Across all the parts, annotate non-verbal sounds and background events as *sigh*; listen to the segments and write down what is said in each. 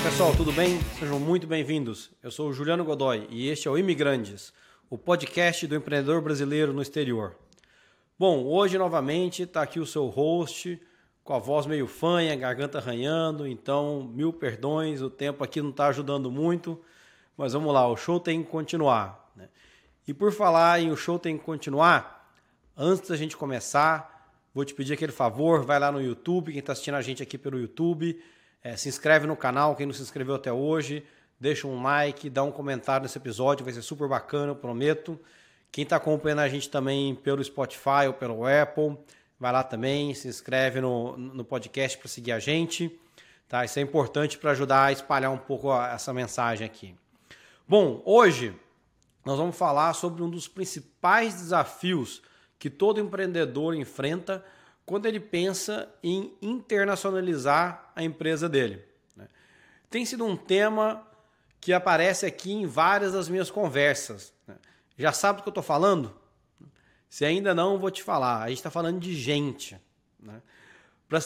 Fala pessoal, tudo bem? Sejam muito bem-vindos. Eu sou o Juliano Godoy e este é o Imigrantes, o podcast do empreendedor brasileiro no exterior. Bom, hoje novamente está aqui o seu host, com a voz meio fanha, garganta arranhando, então mil perdões, o tempo aqui não está ajudando muito, mas vamos lá, o show tem que continuar. Né? E por falar em o show tem que continuar, antes da gente começar, vou te pedir aquele favor, vai lá no YouTube, quem está assistindo a gente aqui pelo YouTube, é, se inscreve no canal, quem não se inscreveu até hoje, deixa um like, dá um comentário nesse episódio, vai ser super bacana, eu prometo. Quem está acompanhando a gente também pelo Spotify ou pelo Apple, vai lá também, se inscreve no, no podcast para seguir a gente. Tá? Isso é importante para ajudar a espalhar um pouco essa mensagem aqui. Bom, hoje nós vamos falar sobre um dos principais desafios que todo empreendedor enfrenta quando ele pensa em internacionalizar a empresa dele. Né? Tem sido um tema que aparece aqui em várias das minhas conversas. Né? Já sabe do que eu estou falando? Se ainda não, vou te falar. A gente está falando de gente. Né? Para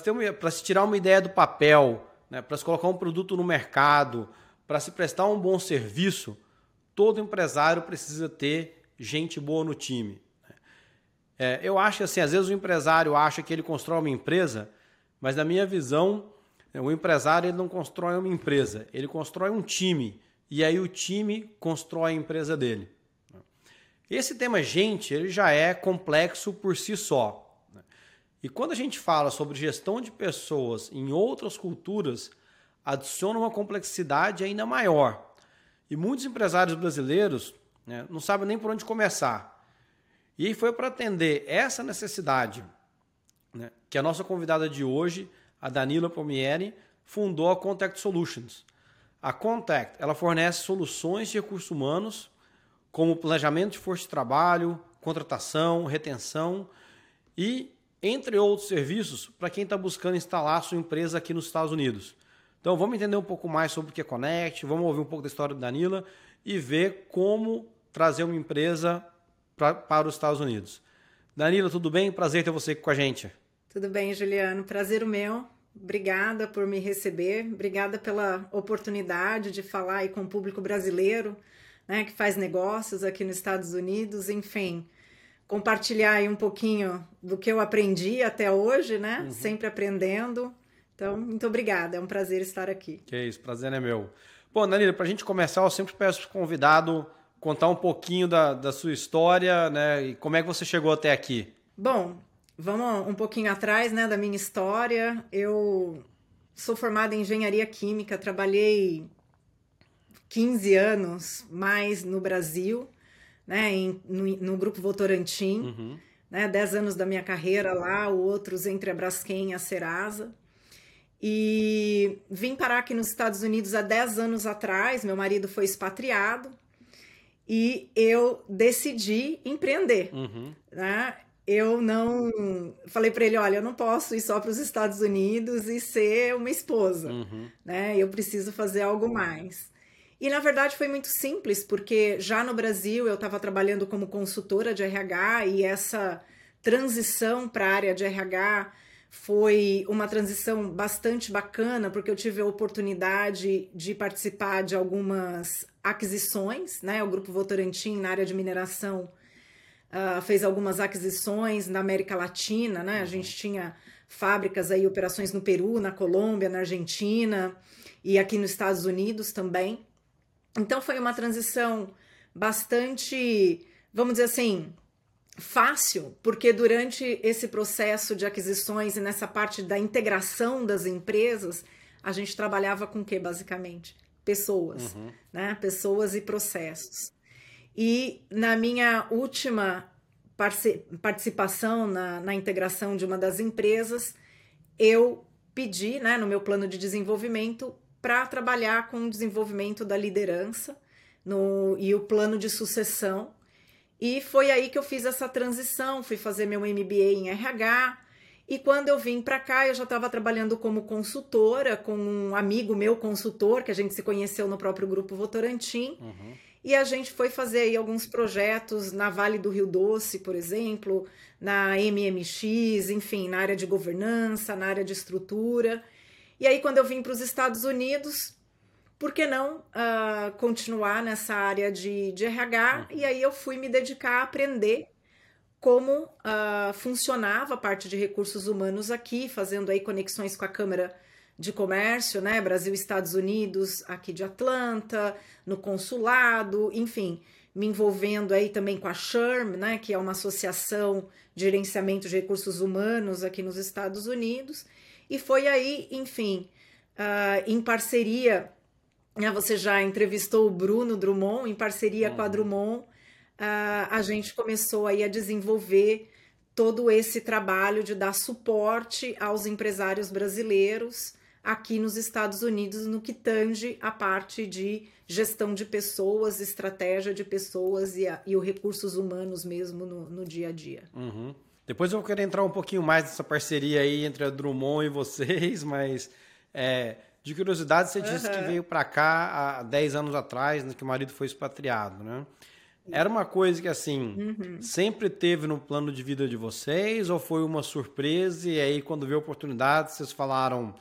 se, tirar uma ideia do papel, para se colocar um produto no mercado, para se prestar um bom serviço, todo empresário precisa ter gente boa no time. É, eu acho assim, às vezes o empresário acha que ele constrói uma empresa, mas na minha visão, o empresário ele não constrói uma empresa, ele constrói um time. E aí o time constrói a empresa dele. Esse tema gente, ele já é complexo por si só. E quando a gente fala sobre gestão de pessoas em outras culturas, adiciona uma complexidade ainda maior. E muitos empresários brasileiros né, não sabem nem por onde começar. E foi para atender essa necessidade né, que a nossa convidada de hoje, a Danila Pomieri, fundou a Contact Solutions. A Contact ela fornece soluções de recursos humanos como planejamento de força de trabalho, contratação, retenção e, entre outros serviços, para quem está buscando instalar sua empresa aqui nos Estados Unidos. Então vamos entender um pouco mais sobre o que é Connect, vamos ouvir um pouco da história do Danila e ver como trazer uma empresa pra, para os Estados Unidos. Danila, tudo bem? Prazer ter você com a gente. Tudo bem, Juliano. Prazer o meu. Obrigada por me receber, obrigada pela oportunidade de falar aí com o público brasileiro né, que faz negócios aqui nos Estados Unidos, enfim, compartilhar aí um pouquinho do que eu aprendi até hoje, né? Uhum. Sempre aprendendo. Então, muito obrigada, é um prazer estar aqui. Que isso, prazer é meu. Bom, Danilo, para a gente começar, eu sempre peço para o convidado contar um pouquinho da, da sua história, né? E como é que você chegou até aqui? Bom, vamos um pouquinho atrás, né, da minha história. Eu sou formada em engenharia química, trabalhei 15 anos mais no Brasil, né, em, no, no Grupo Votorantim, uhum. né, 10 anos da minha carreira lá, outros entre a Braskem e a Serasa. E vim parar aqui nos Estados Unidos há 10 anos atrás, meu marido foi expatriado, e eu decidi empreender. Uhum. Né? Eu não. Falei para ele: olha, eu não posso ir só para os Estados Unidos e ser uma esposa. Uhum. Né? Eu preciso fazer algo mais. E na verdade foi muito simples, porque já no Brasil eu estava trabalhando como consultora de RH e essa transição para a área de RH foi uma transição bastante bacana, porque eu tive a oportunidade de participar de algumas aquisições, né? O Grupo Votorantim, na área de mineração, uh, fez algumas aquisições na América Latina, né? A gente tinha fábricas aí, operações no Peru, na Colômbia, na Argentina e aqui nos Estados Unidos também. Então foi uma transição bastante, vamos dizer assim, fácil, porque durante esse processo de aquisições e nessa parte da integração das empresas, a gente trabalhava com o que basicamente? Pessoas, uhum. né? Pessoas e processos. E na minha última participação na, na integração de uma das empresas, eu pedi, né, no meu plano de desenvolvimento, para trabalhar com o desenvolvimento da liderança no, e o plano de sucessão. E foi aí que eu fiz essa transição, fui fazer meu MBA em RH. E quando eu vim para cá, eu já estava trabalhando como consultora com um amigo meu consultor, que a gente se conheceu no próprio grupo Votorantim. Uhum. E a gente foi fazer aí alguns projetos na Vale do Rio Doce, por exemplo, na MMX, enfim, na área de governança, na área de estrutura. E aí, quando eu vim para os Estados Unidos, por que não uh, continuar nessa área de, de RH? Uhum. E aí eu fui me dedicar a aprender como uh, funcionava a parte de recursos humanos aqui, fazendo aí conexões com a Câmara de Comércio, né? Brasil, Estados Unidos, aqui de Atlanta, no consulado, enfim, me envolvendo aí também com a SHRM, né? Que é uma associação de gerenciamento de recursos humanos aqui nos Estados Unidos. E foi aí, enfim, uh, em parceria né, você já entrevistou o Bruno Drummond, em parceria com a uhum. Drummond, a gente começou aí a desenvolver todo esse trabalho de dar suporte aos empresários brasileiros aqui nos Estados Unidos no que tange a parte de gestão de pessoas, estratégia de pessoas e, a, e os recursos humanos mesmo no, no dia a dia. Uhum. Depois eu querer entrar um pouquinho mais nessa parceria aí entre a Drummond e vocês, *laughs* mas é, de curiosidade, você disse que veio para cá há 10 anos atrás, né, que o marido foi expatriado, né? Era uma coisa que, assim, uhum. sempre teve no plano de vida de vocês ou foi uma surpresa e aí, quando veio a oportunidade, vocês falaram,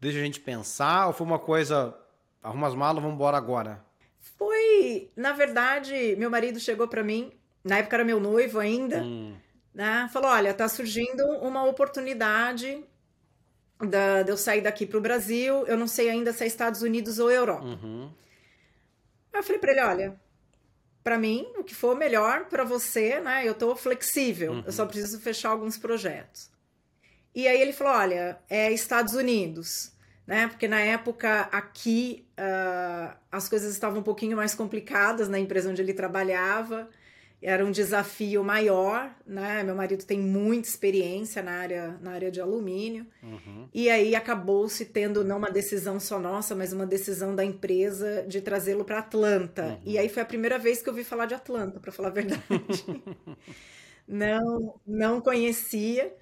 deixa a gente pensar ou foi uma coisa, arruma as malas, vamos embora agora? Foi, na verdade, meu marido chegou para mim, na época era meu noivo ainda, hum. né? Falou, olha, tá surgindo uma oportunidade da, de eu sair daqui para o Brasil, eu não sei ainda se é Estados Unidos ou Europa. Uhum. Aí eu falei para ele, olha, para mim, o que for melhor para você, né? Eu tô flexível, uhum. eu só preciso fechar alguns projetos. E aí ele falou, olha, é Estados Unidos, né? Porque na época aqui uh, as coisas estavam um pouquinho mais complicadas na empresa onde ele trabalhava era um desafio maior, né? Meu marido tem muita experiência na área, na área de alumínio. Uhum. E aí acabou-se tendo não uma decisão só nossa, mas uma decisão da empresa de trazê-lo para Atlanta. Uhum. E aí foi a primeira vez que eu ouvi falar de Atlanta, para falar a verdade. *laughs* não, não conhecia.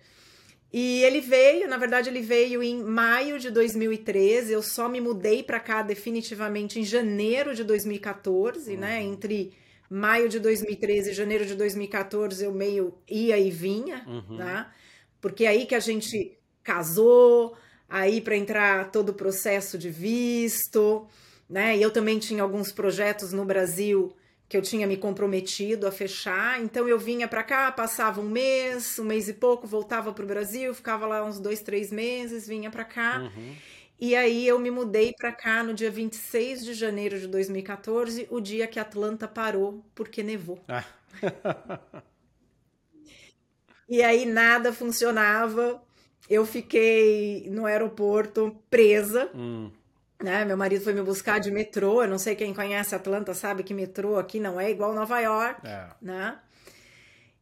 E ele veio, na verdade, ele veio em maio de 2013. Eu só me mudei para cá definitivamente em janeiro de 2014, né? uhum. né? Entre maio de 2013 e janeiro de 2014 eu meio ia e vinha, uhum. tá? Porque é aí que a gente casou, aí para entrar todo o processo de visto, né? E eu também tinha alguns projetos no Brasil que eu tinha me comprometido a fechar, então eu vinha para cá, passava um mês, um mês e pouco, voltava para o Brasil, ficava lá uns dois, três meses, vinha para cá. Uhum. E aí eu me mudei para cá no dia 26 de janeiro de 2014, o dia que Atlanta parou porque nevou. Ah. *laughs* e aí nada funcionava. Eu fiquei no aeroporto presa. Hum. Né? Meu marido foi me buscar de metrô. Eu não sei quem conhece Atlanta sabe que metrô aqui não é igual Nova York, é. né?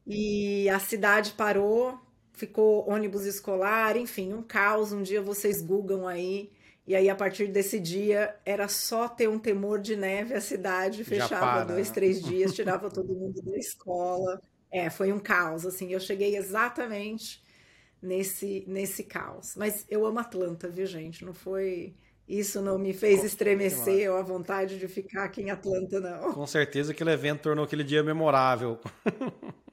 E a cidade parou ficou ônibus escolar, enfim, um caos. Um dia vocês googam aí. E aí, a partir desse dia, era só ter um temor de neve, a cidade fechava dois, né? três *laughs* dias, tirava todo mundo da escola. É, foi um caos, assim. Eu cheguei exatamente nesse, nesse caos. Mas eu amo Atlanta, viu, gente? Não foi. Isso não me fez estremecer ou a vontade de ficar aqui em Atlanta, não. Com certeza aquele evento tornou aquele dia memorável. *laughs*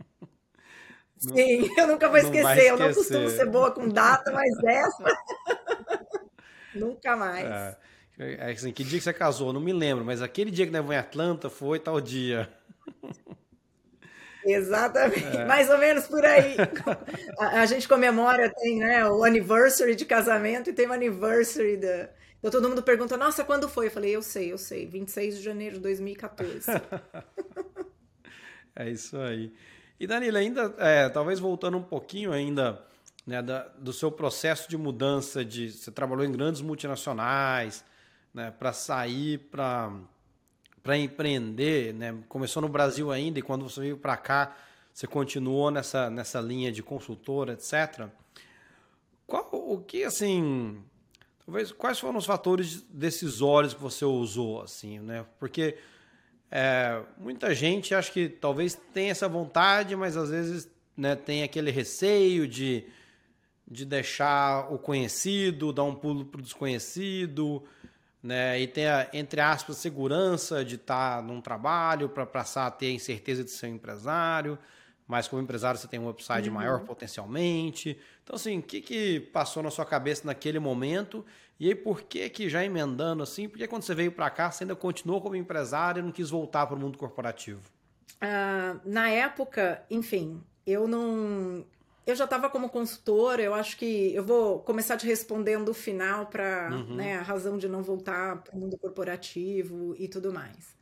Sim, *laughs* eu nunca vou esquecer. esquecer. Eu não costumo ser boa com data, mas essa. *laughs* nunca mais. É, é, assim, que dia que você casou? Não me lembro, mas aquele dia que nevou em Atlanta foi tal dia. *laughs* Exatamente, é. mais ou menos por aí. A, a, gente comemora, tem né, o anniversary de casamento e tem o anniversary da. Então todo mundo pergunta, nossa, quando foi? Eu falei, eu sei, eu sei, 26 de janeiro de 2014. é isso aí. E Danilo, ainda, é, talvez voltando um pouquinho ainda né, da, do seu processo de mudança, de você trabalhou em grandes multinacionais, né, para sair para para empreender, né, começou no Brasil ainda e quando você veio para cá você continuou nessa nessa linha de consultora, etc. Qual o que assim, talvez quais foram os fatores decisórios que você usou assim, né? Porque é, muita gente acha que talvez tenha essa vontade, mas às vezes né, tem aquele receio de, de deixar o conhecido, dar um pulo para o desconhecido, né, e tem a, entre aspas, segurança de estar num trabalho para passar a ter a incerteza de ser um empresário. mas como empresário você tem um upside uhum. maior potencialmente. Então, assim, o que, que passou na sua cabeça naquele momento? E aí, por que que já emendando assim? Porque quando você veio para cá, você ainda continuou como empresário e não quis voltar para o mundo corporativo? Uh, na época, enfim, eu não. Eu já estava como consultora, eu acho que eu vou começar te respondendo o final para uhum. né, a razão de não voltar para o mundo corporativo e tudo mais.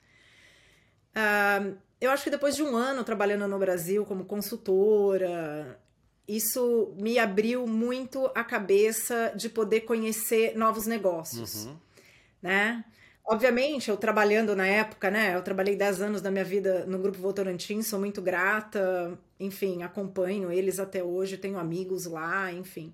Uh, eu acho que depois de um ano trabalhando no Brasil como consultora, isso me abriu muito a cabeça de poder conhecer novos negócios, uhum. né? Obviamente, eu trabalhando na época, né? Eu trabalhei 10 anos da minha vida no Grupo Votorantim, sou muito grata, enfim, acompanho eles até hoje, tenho amigos lá, enfim.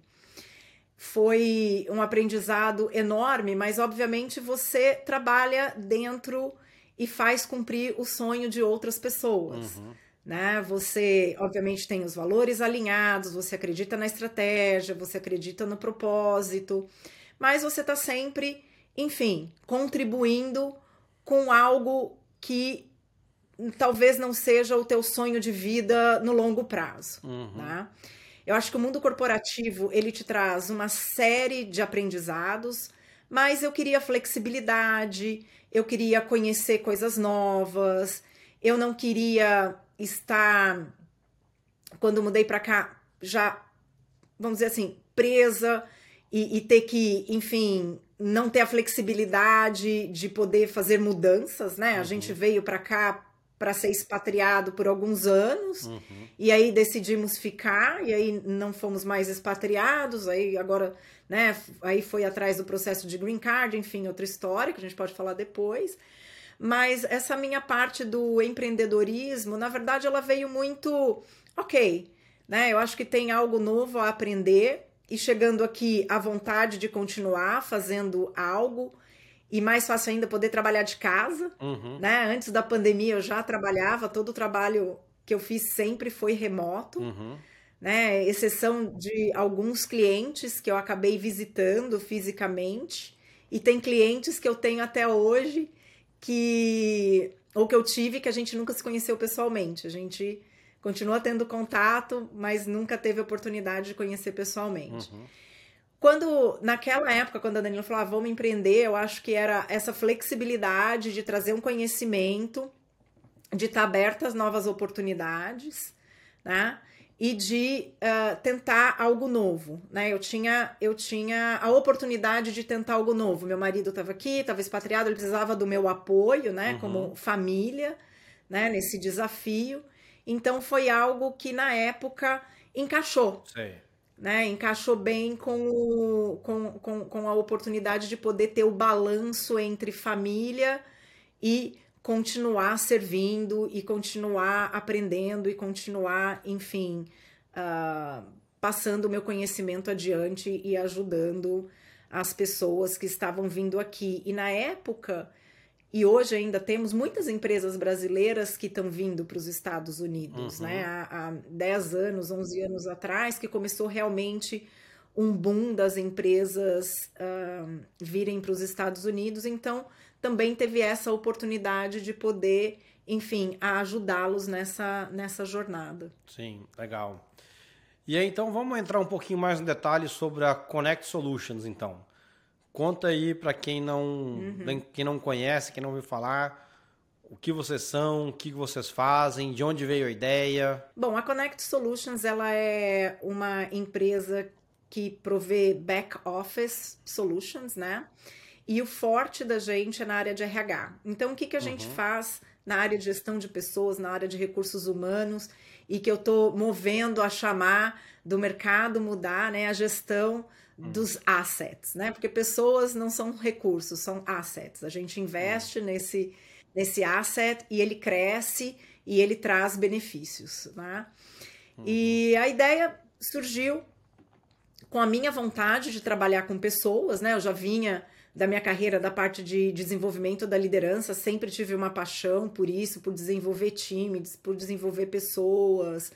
Foi um aprendizado enorme, mas obviamente você trabalha dentro e faz cumprir o sonho de outras pessoas. Uhum. Né? Você, obviamente, tem os valores alinhados, você acredita na estratégia, você acredita no propósito, mas você está sempre enfim, contribuindo com algo que talvez não seja o teu sonho de vida no longo prazo, uhum. Tá? Eu acho que o mundo corporativo ele te traz uma série de aprendizados, mas eu queria flexibilidade, eu queria conhecer coisas novas, eu não queria estar quando mudei para cá já vamos dizer assim presa e, e ter que, enfim, não ter a flexibilidade de poder fazer mudanças, né? Uhum. A gente veio para cá para ser expatriado por alguns anos uhum. e aí decidimos ficar e aí não fomos mais expatriados aí agora né aí foi atrás do processo de green card enfim outra história que a gente pode falar depois mas essa minha parte do empreendedorismo na verdade ela veio muito ok né eu acho que tem algo novo a aprender e chegando aqui à vontade de continuar fazendo algo e mais fácil ainda poder trabalhar de casa, uhum. né? Antes da pandemia eu já trabalhava, todo o trabalho que eu fiz sempre foi remoto, uhum. né? Exceção de alguns clientes que eu acabei visitando fisicamente e tem clientes que eu tenho até hoje que ou que eu tive que a gente nunca se conheceu pessoalmente. A gente continua tendo contato, mas nunca teve oportunidade de conhecer pessoalmente. Uhum. Quando, naquela época, quando a Danila falou, ah, vamos empreender, eu acho que era essa flexibilidade de trazer um conhecimento, de estar aberta às novas oportunidades, né? E de uh, tentar algo novo, né? Eu tinha, eu tinha a oportunidade de tentar algo novo. Meu marido estava aqui, estava expatriado, ele precisava do meu apoio, né? Uhum. Como família, né? Nesse desafio. Então foi algo que na época encaixou. Sei. Né, encaixou bem com, o, com, com, com a oportunidade de poder ter o balanço entre família e continuar servindo e continuar aprendendo e continuar, enfim, uh, passando o meu conhecimento adiante e ajudando as pessoas que estavam vindo aqui. E na época e hoje ainda temos muitas empresas brasileiras que estão vindo para os Estados Unidos, uhum. né? Há, há 10 anos, 11 anos atrás, que começou realmente um boom das empresas uh, virem para os Estados Unidos. Então, também teve essa oportunidade de poder, enfim, ajudá-los nessa, nessa jornada. Sim, legal. E aí, então, vamos entrar um pouquinho mais em detalhes sobre a Connect Solutions, então. Conta aí para quem não, uhum. quem não conhece, quem não ouviu falar, o que vocês são, o que vocês fazem, de onde veio a ideia. Bom, a Connect Solutions ela é uma empresa que provê back office solutions, né? E o forte da gente é na área de RH. Então, o que, que a uhum. gente faz na área de gestão de pessoas, na área de recursos humanos, e que eu estou movendo a chamar do mercado mudar, né? A gestão dos assets, né? Porque pessoas não são recursos, são assets. A gente investe uhum. nesse, nesse asset e ele cresce e ele traz benefícios, né? Uhum. E a ideia surgiu com a minha vontade de trabalhar com pessoas, né? Eu já vinha da minha carreira da parte de desenvolvimento da liderança, sempre tive uma paixão por isso, por desenvolver times, por desenvolver pessoas,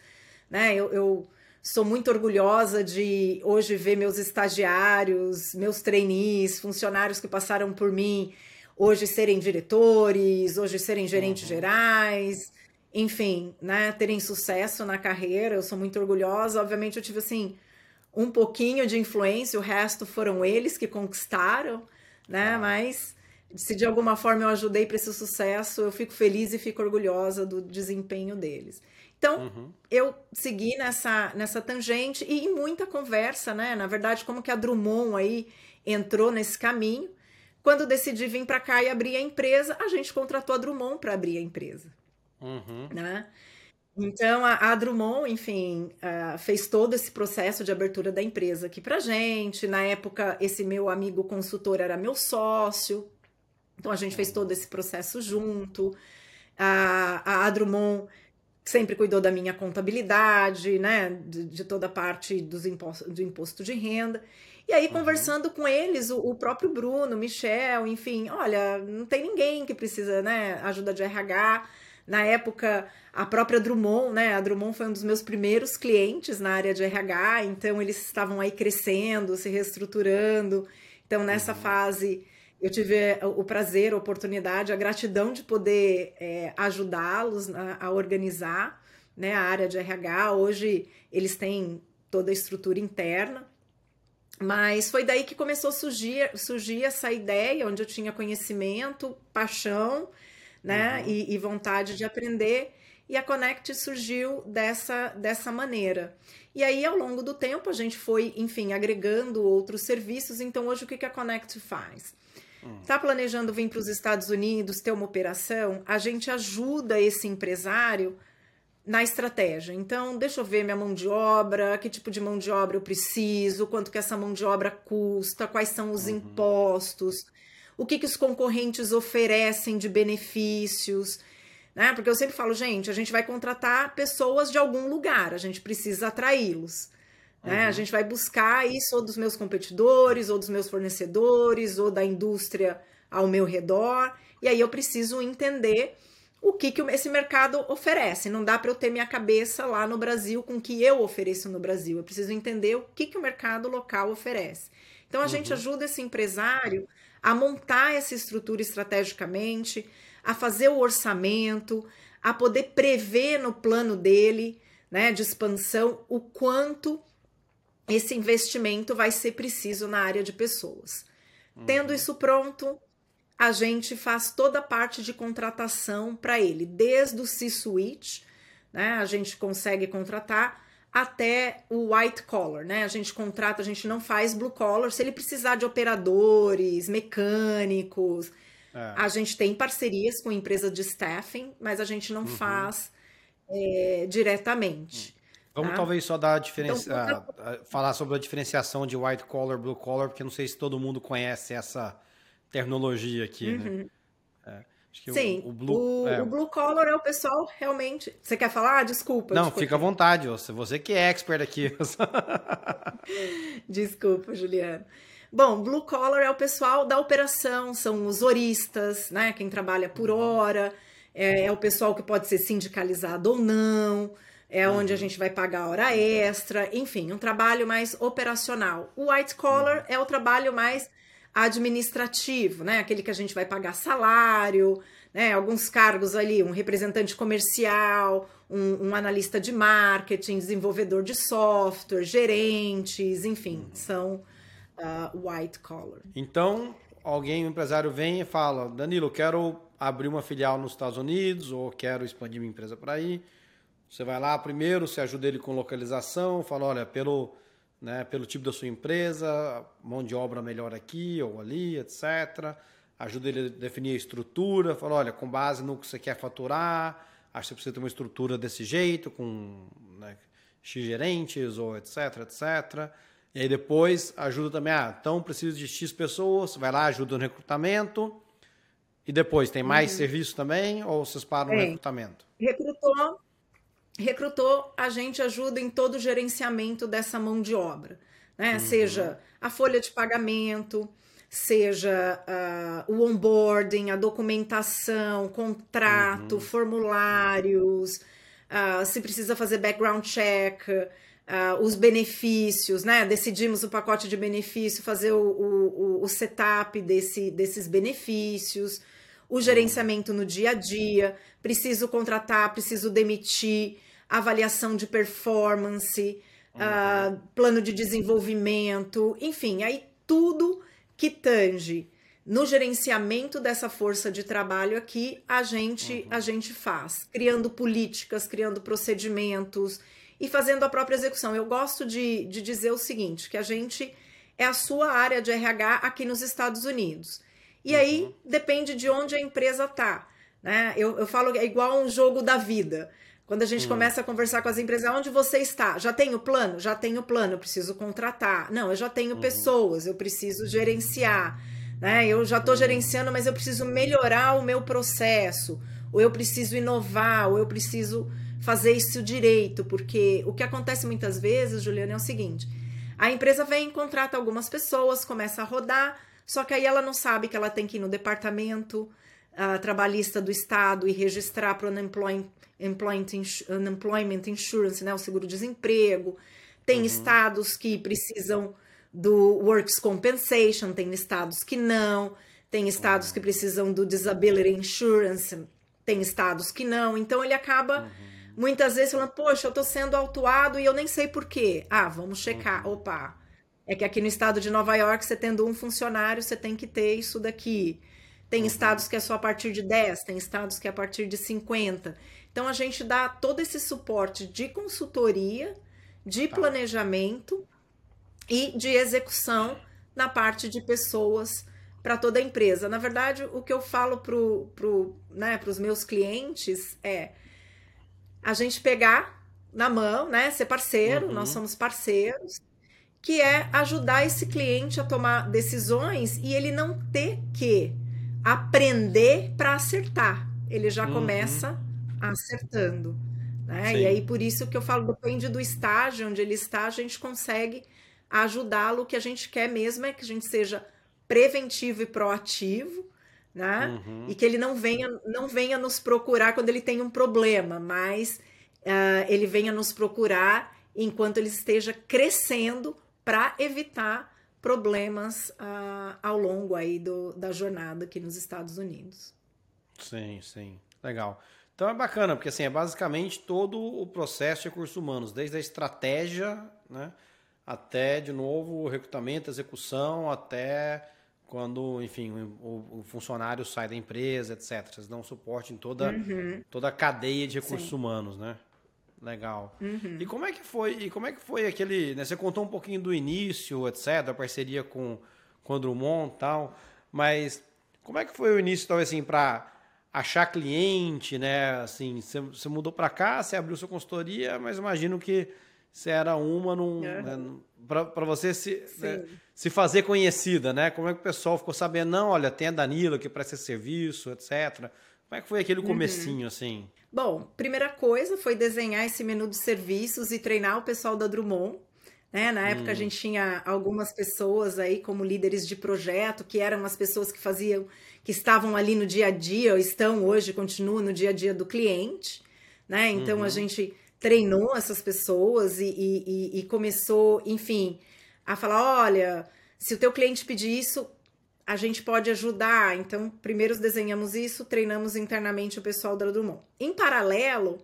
né? Eu, eu Sou muito orgulhosa de hoje ver meus estagiários, meus trainees, funcionários que passaram por mim, hoje serem diretores, hoje serem gerentes uhum. gerais. enfim, né, terem sucesso na carreira. Eu sou muito orgulhosa. Obviamente, eu tive assim um pouquinho de influência, o resto foram eles que conquistaram, né? Mas se de alguma forma eu ajudei para esse sucesso, eu fico feliz e fico orgulhosa do desempenho deles. Então, uhum. eu segui nessa, nessa tangente e em muita conversa, né? Na verdade, como que a Drummond aí entrou nesse caminho. Quando decidi vir para cá e abrir a empresa, a gente contratou a Drummond para abrir a empresa. Uhum. Né? Então, a, a Drummond, enfim, uh, fez todo esse processo de abertura da empresa aqui pra gente. Na época, esse meu amigo consultor era meu sócio. Então, a gente fez todo esse processo junto. A, a Drummond sempre cuidou da minha contabilidade, né? De, de toda a parte dos impostos, do imposto de renda. E aí, uhum. conversando com eles, o, o, próprio Bruno, Michel, enfim, olha, não tem ninguém que precisa, né? Ajuda de RH na época, a própria Drummond, né? A Drummond foi um dos meus primeiros clientes na área de RH, então eles estavam aí crescendo, se reestruturando. Então, nessa uhum. fase, eu tive o prazer, a oportunidade, a gratidão de poder é, ajudá-los a, a, organizar né, a área de RH. Hoje, eles têm toda a estrutura interna. Mas foi daí que começou a surgir, surgir essa ideia, onde eu tinha conhecimento, paixão né? Uhum. E, e, vontade de aprender. E a Connect surgiu dessa, dessa maneira. E aí, ao longo do tempo, a gente foi, enfim, agregando outros serviços. Então, hoje, o que, que a Connect faz? Está hum. planejando vir para os Estados Unidos, ter uma operação? A gente ajuda esse empresário na estratégia. Então, deixa eu ver minha mão de obra, que tipo de mão de obra eu preciso, quanto que essa mão de obra custa, quais são os uhum. impostos, o que, que os concorrentes oferecem de benefícios. Né? Porque eu sempre falo, gente, a gente vai contratar pessoas de algum lugar, a gente precisa atraí-los. Né? Uhum. A gente vai buscar isso ou dos meus competidores, ou dos meus fornecedores, ou da indústria ao meu redor. E aí eu preciso entender o que, que esse mercado oferece. Não dá para eu ter minha cabeça lá no Brasil com o que eu ofereço no Brasil. Eu preciso entender o que, que o mercado local oferece. Então a uhum. gente ajuda esse empresário a montar essa estrutura estrategicamente, a fazer o orçamento, a poder prever no plano dele, né, de expansão, o quanto esse investimento vai ser preciso na área de pessoas. Uhum. Tendo isso pronto, a gente faz toda a parte de contratação para ele, desde o C-suite, né? A gente consegue contratar até o white collar, né? A gente contrata, a gente não faz blue collar. Se ele precisar de operadores, mecânicos, é. a gente tem parcerias com empresas de staffing, mas a gente não uhum. faz é, diretamente. Vamos tá? talvez só dar a diferença, então, falar sobre a diferenciação de white collar, blue collar, porque não sei se todo mundo conhece essa terminologia aqui, né? uhum. né? Sim, o, o, blue, o, é. o, blue collar é o pessoal realmente. Você quer falar? Desculpa. Não, fica à vontade, você, você que é expert aqui. *laughs* desculpa, Juliana. Bom, blue collar é o pessoal da operação, são os horistas, né? Quem trabalha por uhum. hora, é, é o pessoal que pode ser sindicalizado ou não, é onde a uhum. gente vai pagar hora extra, enfim, um trabalho mais operacional. O white collar uhum. é o trabalho mais administrativo, né? Aquele que a gente vai pagar salário, né? Alguns cargos ali, um representante comercial, um, um analista de marketing, desenvolvedor de software, gerentes, enfim, são uh, white collar. Então, alguém, um empresário vem e fala, Danilo, quero abrir uma filial nos Estados Unidos ou quero expandir minha empresa para aí. Você vai lá primeiro, você ajuda ele com localização, fala, olha, pelo né, pelo tipo da sua empresa, mão de obra melhor aqui ou ali, etc. Ajuda ele a definir a estrutura, fala, olha, com base no que você quer faturar, acho que você precisa ter uma estrutura desse jeito, com né, X gerentes ou etc, etc. E aí depois ajuda também, ah, então preciso de X pessoas, vai lá, ajuda no recrutamento. E depois, tem mais uhum. serviço também ou vocês param no recrutamento? Recrutou, recrutou, a gente ajuda em todo o gerenciamento dessa mão de obra, né? Uhum. Seja a folha de pagamento, seja uh, o onboarding, a documentação, contrato, uhum. formulários, uh, se precisa fazer background check, uh, os benefícios, né? Decidimos o pacote de benefício, fazer o, o, o setup desse, desses benefícios o gerenciamento no dia a dia, preciso contratar, preciso demitir, avaliação de performance, uhum. uh, plano de desenvolvimento, enfim, aí tudo que tange no gerenciamento dessa força de trabalho aqui a gente uhum. a gente faz, criando políticas, criando procedimentos e fazendo a própria execução. Eu gosto de, de dizer o seguinte, que a gente é a sua área de RH aqui nos Estados Unidos. E uhum. aí depende de onde a empresa está. Né? Eu, eu falo é igual um jogo da vida. Quando a gente hum. começa a conversar com as empresas, onde você está? Já tenho plano? Já tenho plano, eu preciso contratar. Não, eu já tenho uhum. pessoas, eu preciso gerenciar. Né? Eu já estou uhum. gerenciando, mas eu preciso melhorar o meu processo, ou eu preciso inovar, ou eu preciso fazer isso direito, porque o que acontece muitas vezes, Juliana, é o seguinte: a empresa vem, contrata algumas pessoas, começa a rodar, só que aí ela não sabe que ela tem que ir no departamento uh, trabalhista do Estado e registrar para o unemployment, unemployment insurance, né, o seguro-desemprego. Tem uhum. estados que precisam do works compensation, tem estados que não, tem estados que precisam do disability insurance, tem estados que não. Então ele acaba uhum. muitas vezes falando: "Poxa, eu estou sendo autuado e eu nem sei por quê". Ah, vamos checar. Uhum. Opa. É que aqui no estado de Nova York, você tendo um funcionário, você tem que ter isso daqui. Tem uhum. estados que é só a partir de 10, tem estados que é a partir de 50. Então a gente dá todo esse suporte de consultoria, de tá. planejamento e de execução na parte de pessoas para toda a empresa. Na verdade, o que eu falo para pro, né, os meus clientes é a gente pegar na mão, né, ser parceiro, uhum. nós somos parceiros, que é ajudar esse cliente a tomar decisões e ele não ter que aprender para acertar. Ele já uhum. começa acertando. Né? E aí, por isso que eu falo, depende do estágio onde ele está, a gente consegue ajudá-lo. O que a gente quer mesmo é que a gente seja preventivo e proativo, né? Uhum. E que ele não venha, não venha nos procurar quando ele tem um problema, mas uh, ele venha nos procurar enquanto ele esteja crescendo para evitar problemas uh, ao longo aí do, da jornada aqui nos Estados Unidos. Sim, sim. Legal. Então é bacana, porque assim, é basicamente todo o processo de recursos humanos, desde a estratégia, né, até, de novo, o recrutamento, execução, até quando, enfim, o, o funcionário sai da empresa, etc. Vocês dão suporte em toda, uhum. toda a cadeia de recursos Sim. humanos, né? Legal. Uhum. E como é que foi? E como é que foi aquele? Né, você contou um pouquinho do início, etc, a parceria com com o Drummond, tal. Mas como é que foi o início, talvez assim, para achar cliente, né? Assim, você, você mudou para cá, você abriu sua consultoria, mas imagino que você era uma num, uhum. né, para você se, né, se fazer conhecida, né? Como é que o pessoal ficou sabendo? Não, olha, tem a Danilo que presta serviço, etc. Como é que foi aquele uhum. comecinho, uhum. assim? Bom, primeira coisa foi desenhar esse menu de serviços e treinar o pessoal da Drummond. Né? Na época hum. a gente tinha algumas pessoas aí como líderes de projeto, que eram as pessoas que faziam, que estavam ali no dia a dia, ou estão hoje, continuam no dia a dia do cliente. Né? Então uhum. a gente treinou essas pessoas e, e, e começou, enfim, a falar: olha, se o teu cliente pedir isso, a gente pode ajudar. Então, primeiro desenhamos isso, treinamos internamente o pessoal da Drummond. Em paralelo,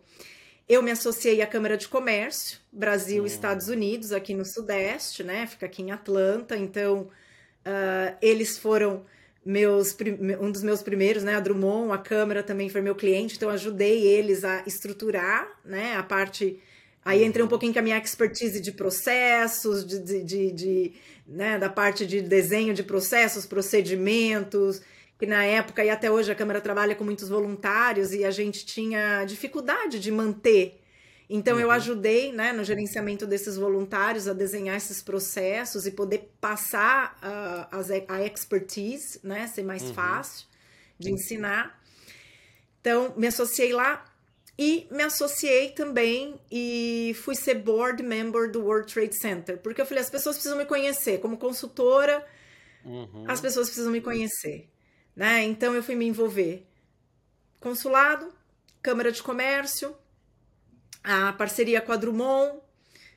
eu me associei à Câmara de Comércio, Brasil hum. Estados Unidos, aqui no Sudeste, né? Fica aqui em Atlanta. Então, uh, eles foram meus um dos meus primeiros, né? A Drummond, a Câmara também foi meu cliente, então ajudei eles a estruturar, né? A parte Aí entrei um pouquinho com a minha expertise de processos, de, de, de, de né, da parte de desenho de processos, procedimentos, que na época e até hoje a Câmara trabalha com muitos voluntários e a gente tinha dificuldade de manter. Então uhum. eu ajudei né, no gerenciamento desses voluntários a desenhar esses processos e poder passar uh, a expertise, né, ser mais uhum. fácil de ensinar. Então me associei lá e me associei também e fui ser board member do World Trade Center, porque eu falei, as pessoas precisam me conhecer. Como consultora, uhum. as pessoas precisam me conhecer. Né? Então eu fui me envolver. Consulado, Câmara de Comércio, a parceria com a Drummond.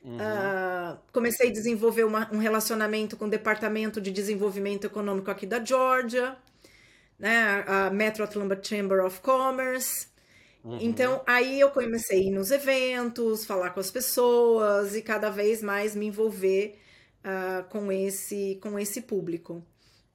Uhum. Uh, comecei a desenvolver uma, um relacionamento com o Departamento de Desenvolvimento Econômico aqui da Georgia. né? A Metro Atlanta Chamber of Commerce. Uhum. Então, aí eu comecei a ir nos eventos, falar com as pessoas e cada vez mais me envolver uh, com, esse, com esse público.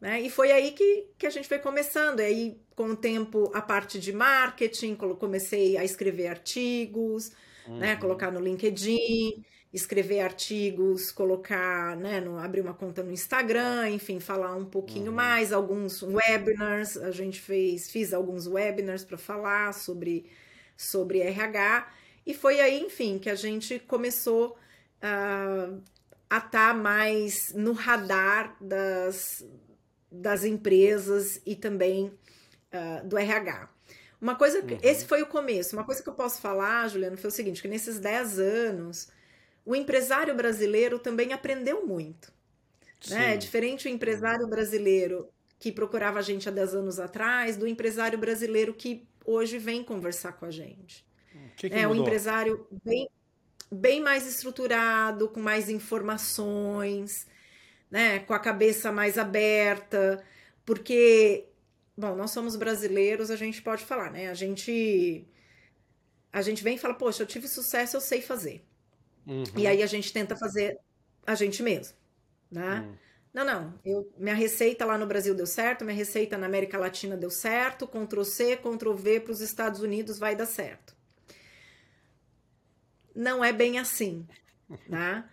Né? E foi aí que, que a gente foi começando. E aí, com o tempo, a parte de marketing, comecei a escrever artigos, né? uhum. né? colocar no LinkedIn, escrever artigos, colocar, né, no, abrir uma conta no Instagram, enfim, falar um pouquinho uhum. mais, alguns webinars, a gente fez, fiz alguns webinars para falar sobre, sobre RH, e foi aí, enfim, que a gente começou uh, a estar tá mais no radar das, das empresas e também uh, do RH. Uma coisa, uhum. esse foi o começo. Uma coisa que eu posso falar, Juliano, foi o seguinte: que nesses 10 anos, o empresário brasileiro também aprendeu muito. Né? É diferente o empresário brasileiro que procurava a gente há 10 anos atrás, do empresário brasileiro que hoje vem conversar com a gente. Que que é um empresário bem, bem mais estruturado, com mais informações, né? com a cabeça mais aberta, porque, bom, nós somos brasileiros, a gente pode falar, né? A gente, a gente vem e fala, poxa, eu tive sucesso, eu sei fazer. Uhum. E aí a gente tenta fazer a gente mesmo, né? Uhum. Não, não. Eu, minha receita lá no Brasil deu certo, minha receita na América Latina deu certo, Ctrl C, Ctrl V para os Estados Unidos vai dar certo. Não é bem assim, *laughs* né?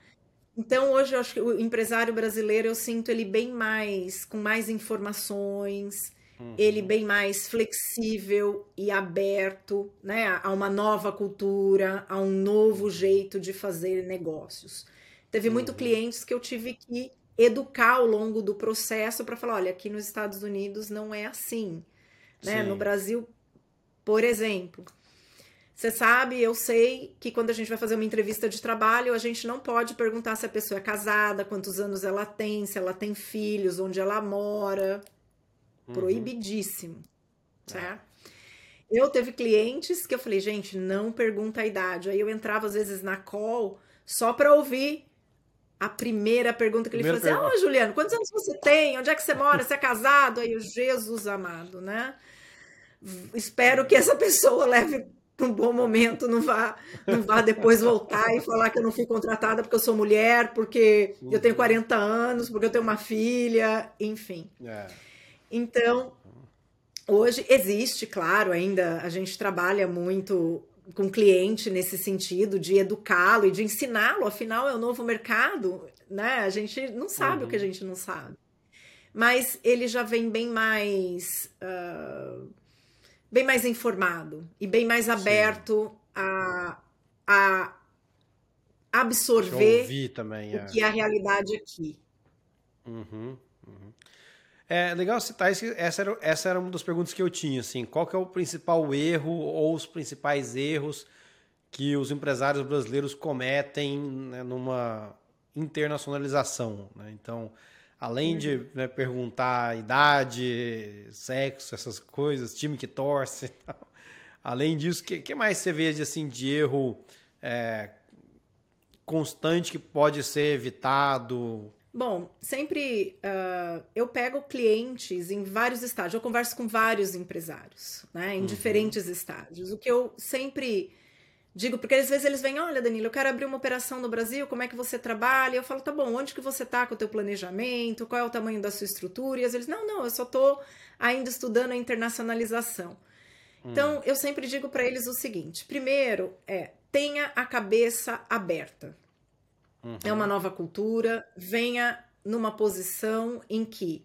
Então hoje eu acho que o empresário brasileiro eu sinto ele bem mais com mais informações, uhum. ele bem mais flexível e aberto, né, a uma nova cultura, a um novo jeito de fazer negócios. Teve uhum. muito clientes que eu tive que educar ao longo do processo para falar, olha, aqui nos Estados Unidos não é assim, né? No Brasil, por exemplo, você sabe, eu sei que quando a gente vai fazer uma entrevista de trabalho, a gente não pode perguntar se a pessoa é casada, quantos anos ela tem, se ela tem filhos, onde ela mora. Uhum. Proibidíssimo, certo? Eu teve clientes que eu falei, gente, não pergunta a idade. Aí eu entrava às vezes na call só para ouvir a primeira pergunta que ele fazia. Ô, oh, Juliano, quantos anos você tem? Onde é que você mora? Você é casado? Aí o Jesus amado, né? Espero que essa pessoa leve um bom momento, não vá, não vá depois voltar e falar que eu não fui contratada porque eu sou mulher, porque eu tenho 40 anos, porque eu tenho uma filha, enfim. É. Então, hoje existe, claro, ainda a gente trabalha muito com cliente nesse sentido de educá-lo e de ensiná-lo, afinal é o um novo mercado, né? A gente não sabe uhum. o que a uhum. gente não sabe. Mas ele já vem bem mais uh, bem mais informado e bem mais aberto a, a absorver também, é. o que é a realidade aqui. Uhum, uhum. É legal citar isso. Essa era, essa era uma das perguntas que eu tinha. Assim, qual que é o principal erro ou os principais erros que os empresários brasileiros cometem né, numa internacionalização? Né? Então, além de uhum. né, perguntar idade, sexo, essas coisas, time que torce, além disso, o que, que, mais você vê de, assim, de erro é, constante que pode ser evitado? Bom, sempre uh, eu pego clientes em vários estágios, eu converso com vários empresários, né, em uhum. diferentes estágios. O que eu sempre digo, porque às vezes eles vêm, olha, Danilo, eu quero abrir uma operação no Brasil, como é que você trabalha? Eu falo, tá bom, onde que você tá com o teu planejamento? Qual é o tamanho da sua estrutura? E às vezes, não, não, eu só tô ainda estudando a internacionalização. Hum. Então, eu sempre digo para eles o seguinte: primeiro é tenha a cabeça aberta. Uhum. É uma nova cultura, venha numa posição em que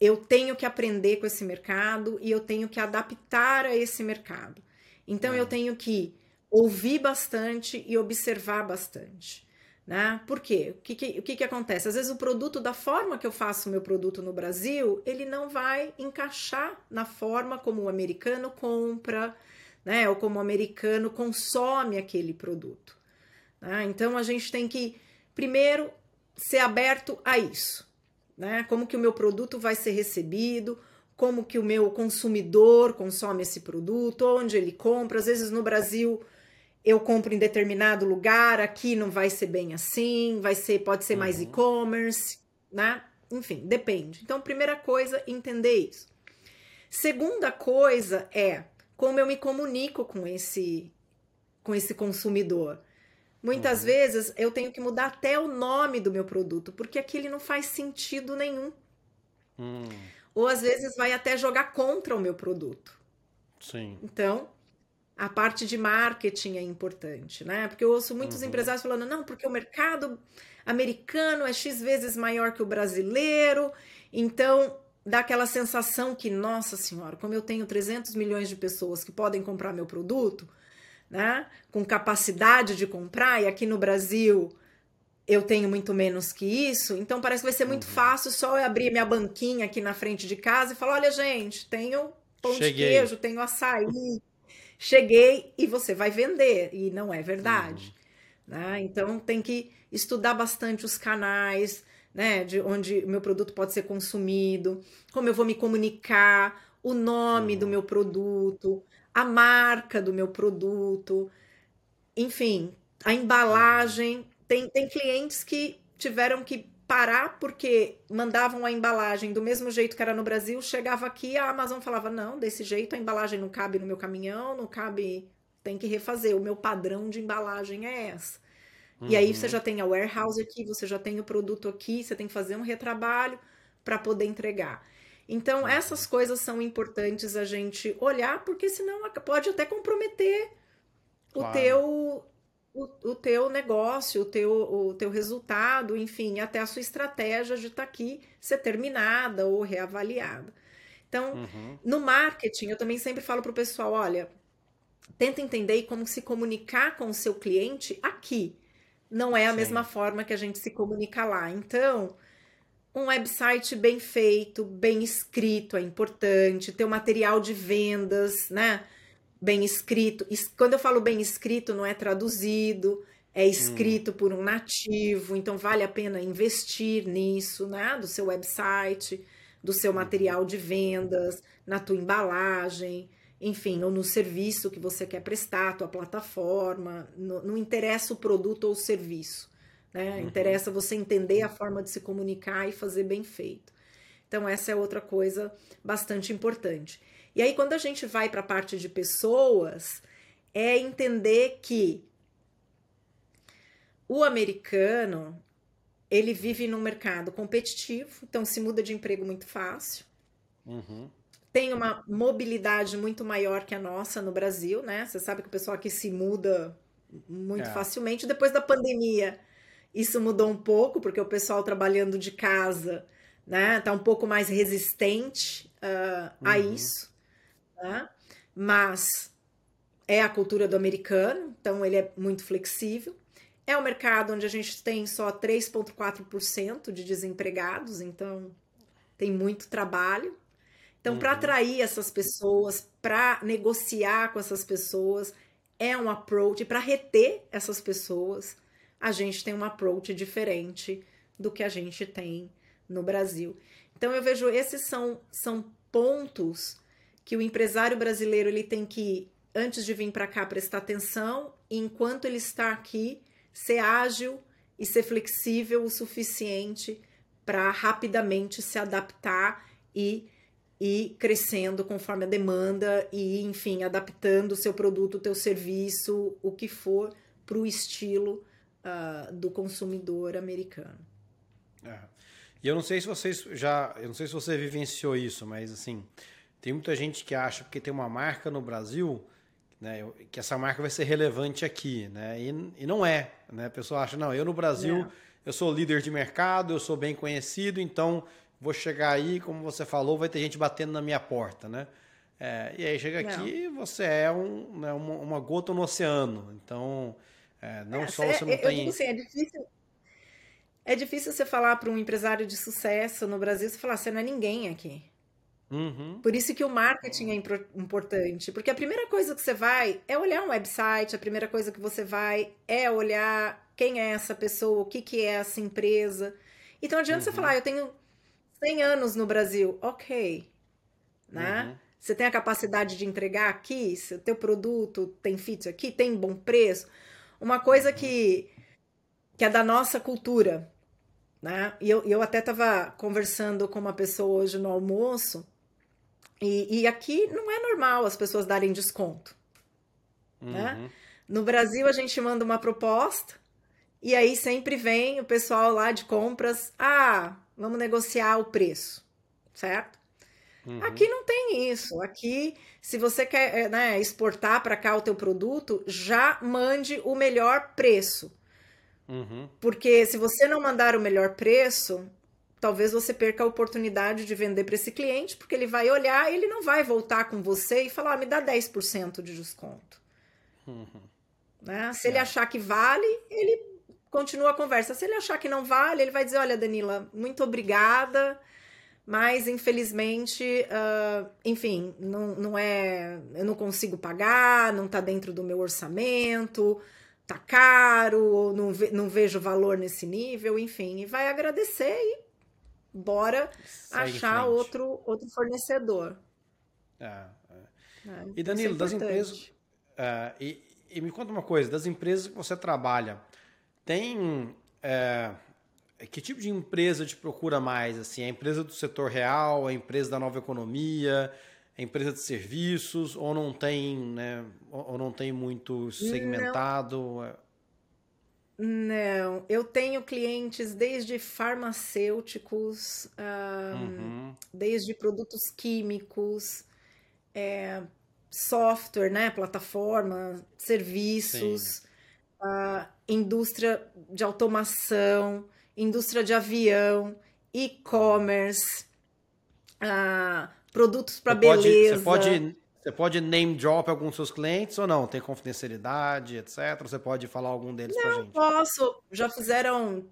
eu tenho que aprender com esse mercado e eu tenho que adaptar a esse mercado. Então, uhum. eu tenho que ouvir bastante e observar bastante. Né? Por quê? O que, que, o que, que acontece? Às vezes o produto, da forma que eu faço o meu produto no Brasil, ele não vai encaixar na forma como o americano compra, né? Ou como o americano consome aquele produto. Né? Então a gente tem que, primeiro, ser aberto a isso. Né? Como que o meu produto vai ser recebido, como que o meu consumidor consome esse produto, onde ele compra. Às vezes no Brasil eu compro em determinado lugar, aqui não vai ser bem assim, vai ser, pode ser uhum. mais e-commerce, né? Enfim, depende. Então, primeira coisa, entender isso. Segunda coisa é como eu me comunico com esse com esse consumidor. Muitas uhum. vezes eu tenho que mudar até o nome do meu produto, porque aquele não faz sentido nenhum. Hum. Ou às vezes vai até jogar contra o meu produto. Sim. Então, a parte de marketing é importante, né? Porque eu ouço muitos uhum. empresários falando, não, porque o mercado americano é X vezes maior que o brasileiro, então dá aquela sensação que, nossa senhora, como eu tenho 300 milhões de pessoas que podem comprar meu produto, né? Com capacidade de comprar, e aqui no Brasil eu tenho muito menos que isso, então parece que vai ser muito uhum. fácil só eu abrir minha banquinha aqui na frente de casa e falar: olha, gente, tenho pão Cheguei. de queijo, tenho açaí, cheguei e você vai vender. E não é verdade. Uhum. Né? Então tem que estudar bastante os canais, né? De onde o meu produto pode ser consumido, como eu vou me comunicar, o nome uhum. do meu produto, a marca do meu produto, enfim, a embalagem. Tem, tem clientes que tiveram que parar porque mandavam a embalagem do mesmo jeito que era no Brasil, chegava aqui, a Amazon falava: não, desse jeito a embalagem não cabe no meu caminhão, não cabe, tem que refazer. O meu padrão de embalagem é essa. Uhum. E aí você uhum. já tem a warehouse aqui, você já tem o produto aqui, você tem que fazer um retrabalho para poder entregar. Então, essas coisas são importantes a gente olhar, porque senão pode até comprometer claro. o teu o, o teu negócio, o teu, o teu resultado, enfim, até a sua estratégia de estar tá aqui ser terminada ou reavaliada. Então, uhum. no marketing, eu também sempre falo para o pessoal: olha, tenta entender como se comunicar com o seu cliente aqui. Não é a Sim. mesma forma que a gente se comunica lá. Então, um website bem feito, bem escrito é importante, ter o material de vendas, né? bem escrito. Quando eu falo bem escrito, não é traduzido, é hum. escrito hum. por um nativo, então vale a pena investir nisso, né? Do seu website, do seu uhum. material de vendas, na tua embalagem, enfim, ou no serviço que você quer prestar, tua plataforma. Não, não interessa o produto ou o serviço, né? Uhum. Interessa você entender a forma de se comunicar e fazer bem feito. Então, essa é outra coisa bastante importante. E aí, quando a gente vai para a parte de pessoas, é entender que o americano ele vive num mercado competitivo, então se muda de emprego muito fácil. Uhum. Tem uma mobilidade muito maior que a nossa no Brasil, né? Você sabe que o pessoal aqui se muda muito é. facilmente. Depois da pandemia, isso mudou um pouco, porque o pessoal trabalhando de casa, né, tá um pouco mais resistente uh, uhum. a isso né? mas é a cultura do americano, então ele é muito flexível. É um mercado onde a gente tem só 3,4% de desempregados, então tem muito trabalho. Então, uhum. para atrair essas pessoas, para negociar com essas pessoas, é um approach. Para reter essas pessoas, a gente tem um approach diferente do que a gente tem no Brasil. Então, eu vejo esses são, são pontos que o empresário brasileiro ele tem que, antes de vir para cá, prestar atenção, e enquanto ele está aqui, ser ágil e ser flexível o suficiente para rapidamente se adaptar e ir crescendo conforme a demanda e, enfim, adaptando o seu produto, o teu serviço, o que for, para o estilo uh, do consumidor americano. É. E eu não sei se vocês já, eu não sei se você vivenciou isso, mas assim, tem muita gente que acha porque tem uma marca no Brasil, né, que essa marca vai ser relevante aqui, né? E, e não é, né? A pessoa acha, não, eu no Brasil, é. eu sou líder de mercado, eu sou bem conhecido, então vou chegar aí, como você falou, vai ter gente batendo na minha porta, né? É, e aí chega aqui, você é um, né, uma, uma, gota no oceano. Então, é, não é, só você não eu tem. Digo assim, é difícil. É difícil você falar para um empresário de sucesso no Brasil, você falar, você não é ninguém aqui. Uhum. Por isso que o marketing é importante, porque a primeira coisa que você vai é olhar um website, a primeira coisa que você vai é olhar quem é essa pessoa, o que, que é essa empresa. Então adianta uhum. você falar, eu tenho 100 anos no Brasil, ok, né? Uhum. Você tem a capacidade de entregar aqui, se o teu produto tem fit aqui, tem bom preço. Uma coisa que, que é da nossa cultura, né? E eu, eu até estava conversando com uma pessoa hoje no almoço, E, e aqui não é normal as pessoas darem desconto. Né? Uhum. Né? No Brasil, a gente manda uma proposta e aí sempre vem o pessoal lá de compras, ah, vamos negociar o preço, certo? Uhum. Aqui não tem isso. Aqui, se você quer eh, né, exportar para cá o teu produto, já mande o melhor preço. Uhum. Porque se você não mandar o melhor preço, talvez você perca a oportunidade de vender para esse cliente, porque ele vai olhar e ele não vai voltar com você e falar, ah, me dá 10% de desconto. Uhum. Né? Se é. ele achar que vale, ele continua a conversa. Se ele achar que não vale, ele vai dizer: Olha, Danila, muito obrigada, mas infelizmente, uh, enfim, não, não é. Eu não consigo pagar, não está dentro do meu orçamento, tá caro, não, ve, não vejo valor nesse nível, enfim, e vai agradecer e bora Segue achar outro, outro fornecedor. É, é. É, e Danilo, é das empresas. Uh, e, e me conta uma coisa, das empresas que você trabalha, tem. É, que tipo de empresa te procura mais? Assim, a empresa do setor real, a empresa da nova economia, a empresa de serviços, ou não tem, né, ou não tem muito segmentado? Não. Não, eu tenho clientes desde farmacêuticos, um, uhum. desde produtos químicos, é, software, né, plataforma, serviços. Uh, indústria de automação, indústria de avião, e-commerce, uh, produtos para beleza. Você pode, você pode name drop alguns dos seus clientes ou não? Tem confidencialidade, etc. Você pode falar algum deles para gente? Posso. Já fizeram.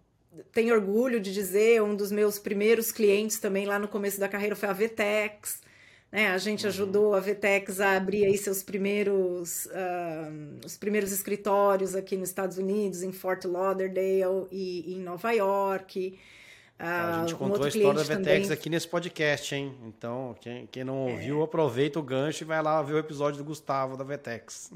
Tenho orgulho de dizer, um dos meus primeiros clientes também lá no começo da carreira foi a Vtex. Né? A gente uhum. ajudou a Vtex a abrir aí seus primeiros, uh, os primeiros escritórios aqui nos Estados Unidos, em Fort Lauderdale e, e em Nova York. Uh, a gente contou um a história da Vtex também... aqui nesse podcast, hein? Então, quem, quem não é. ouviu, aproveita o gancho e vai lá ver o episódio do Gustavo da Vtex.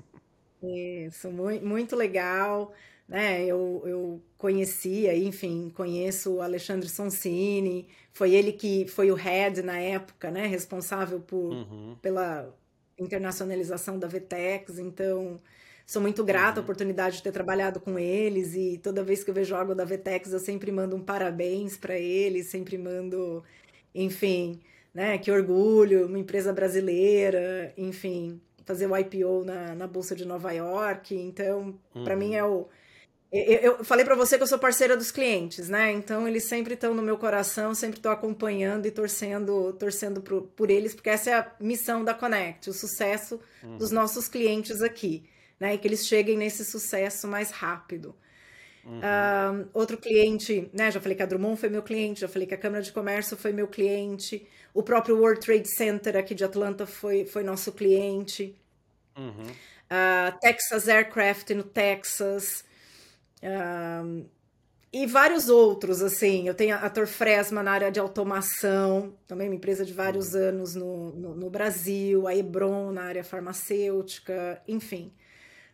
Isso, muito, muito legal né? Eu, eu conhecia, enfim, conheço o Alexandre Sonsini, foi ele que foi o head na época, né? Responsável por, uhum. pela internacionalização da Vtex, então sou muito grata uhum. à oportunidade de ter trabalhado com eles e toda vez que eu vejo algo da Vtex eu sempre mando um parabéns para eles, sempre mando, enfim, né? Que orgulho, uma empresa brasileira, enfim, fazer o IPO na, na Bolsa de Nova York, então uhum. para mim é o eu falei para você que eu sou parceira dos clientes, né? Então eles sempre estão no meu coração, sempre estou acompanhando e torcendo, torcendo por, por, eles, porque essa é a missão da Connect, o sucesso uhum. dos nossos clientes aqui, né? E que eles cheguem nesse sucesso mais rápido. Uhum. Uh, outro cliente, né? Já falei que a Drummond foi meu cliente, já falei que a Câmara de Comércio foi meu cliente, o próprio World Trade Center aqui de Atlanta foi, foi nosso cliente. Uhum. Uh, Texas Aircraft no Texas e vários outros, assim. Eu tenho a Torfresma na área de automação, também uma empresa de vários uhum. anos no, no, no, Brasil, a Hebron na área farmacêutica, enfim.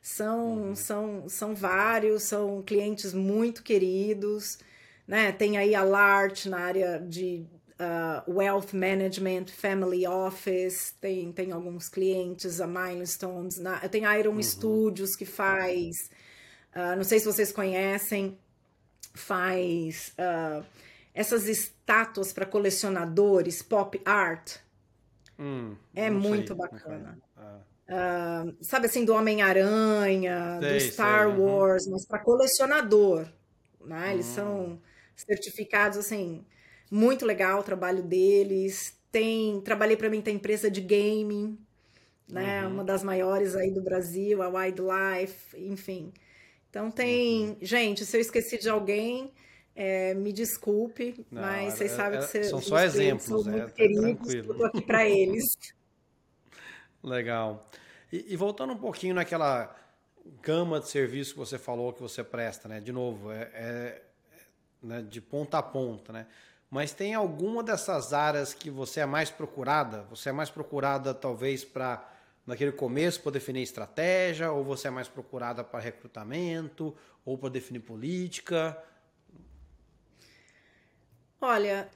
São, uhum. são, são vários, são clientes muito queridos. Né? Tem aí a Lart na área de uh, Wealth Management, Family Office, tem, tem alguns clientes, a Milestones. Na, tenho a Iron uhum. Studios que faz Uh, não sei se vocês conhecem, faz uh, essas estátuas para colecionadores, pop art. Hum, é muito sei. bacana. Uh, sabe assim, do Homem-Aranha, do Star sei, Wars, uhum. mas para colecionador. Né? Eles hum. são certificados assim, muito legal o trabalho deles. Tem, trabalhei para mim tem empresa de gaming, né? Uhum. Uma das maiores aí do Brasil, a Wildlife, enfim. Então tem. Uhum. Gente, se eu esqueci de alguém, é, me desculpe, Não, mas vocês é, sabem que é, são só exemplos, muito é, queridos, eu tô aqui para eles. *laughs* Legal. E, e, voltando um pouquinho naquela gama de serviços que você falou que você presta, né? De novo, é, é né, de ponta a ponta, né? Mas tem alguma dessas áreas que você é mais procurada? Você é mais procurada talvez para naquele começo para definir estratégia, ou você é mais procurada para recrutamento, ou para definir política? Olha,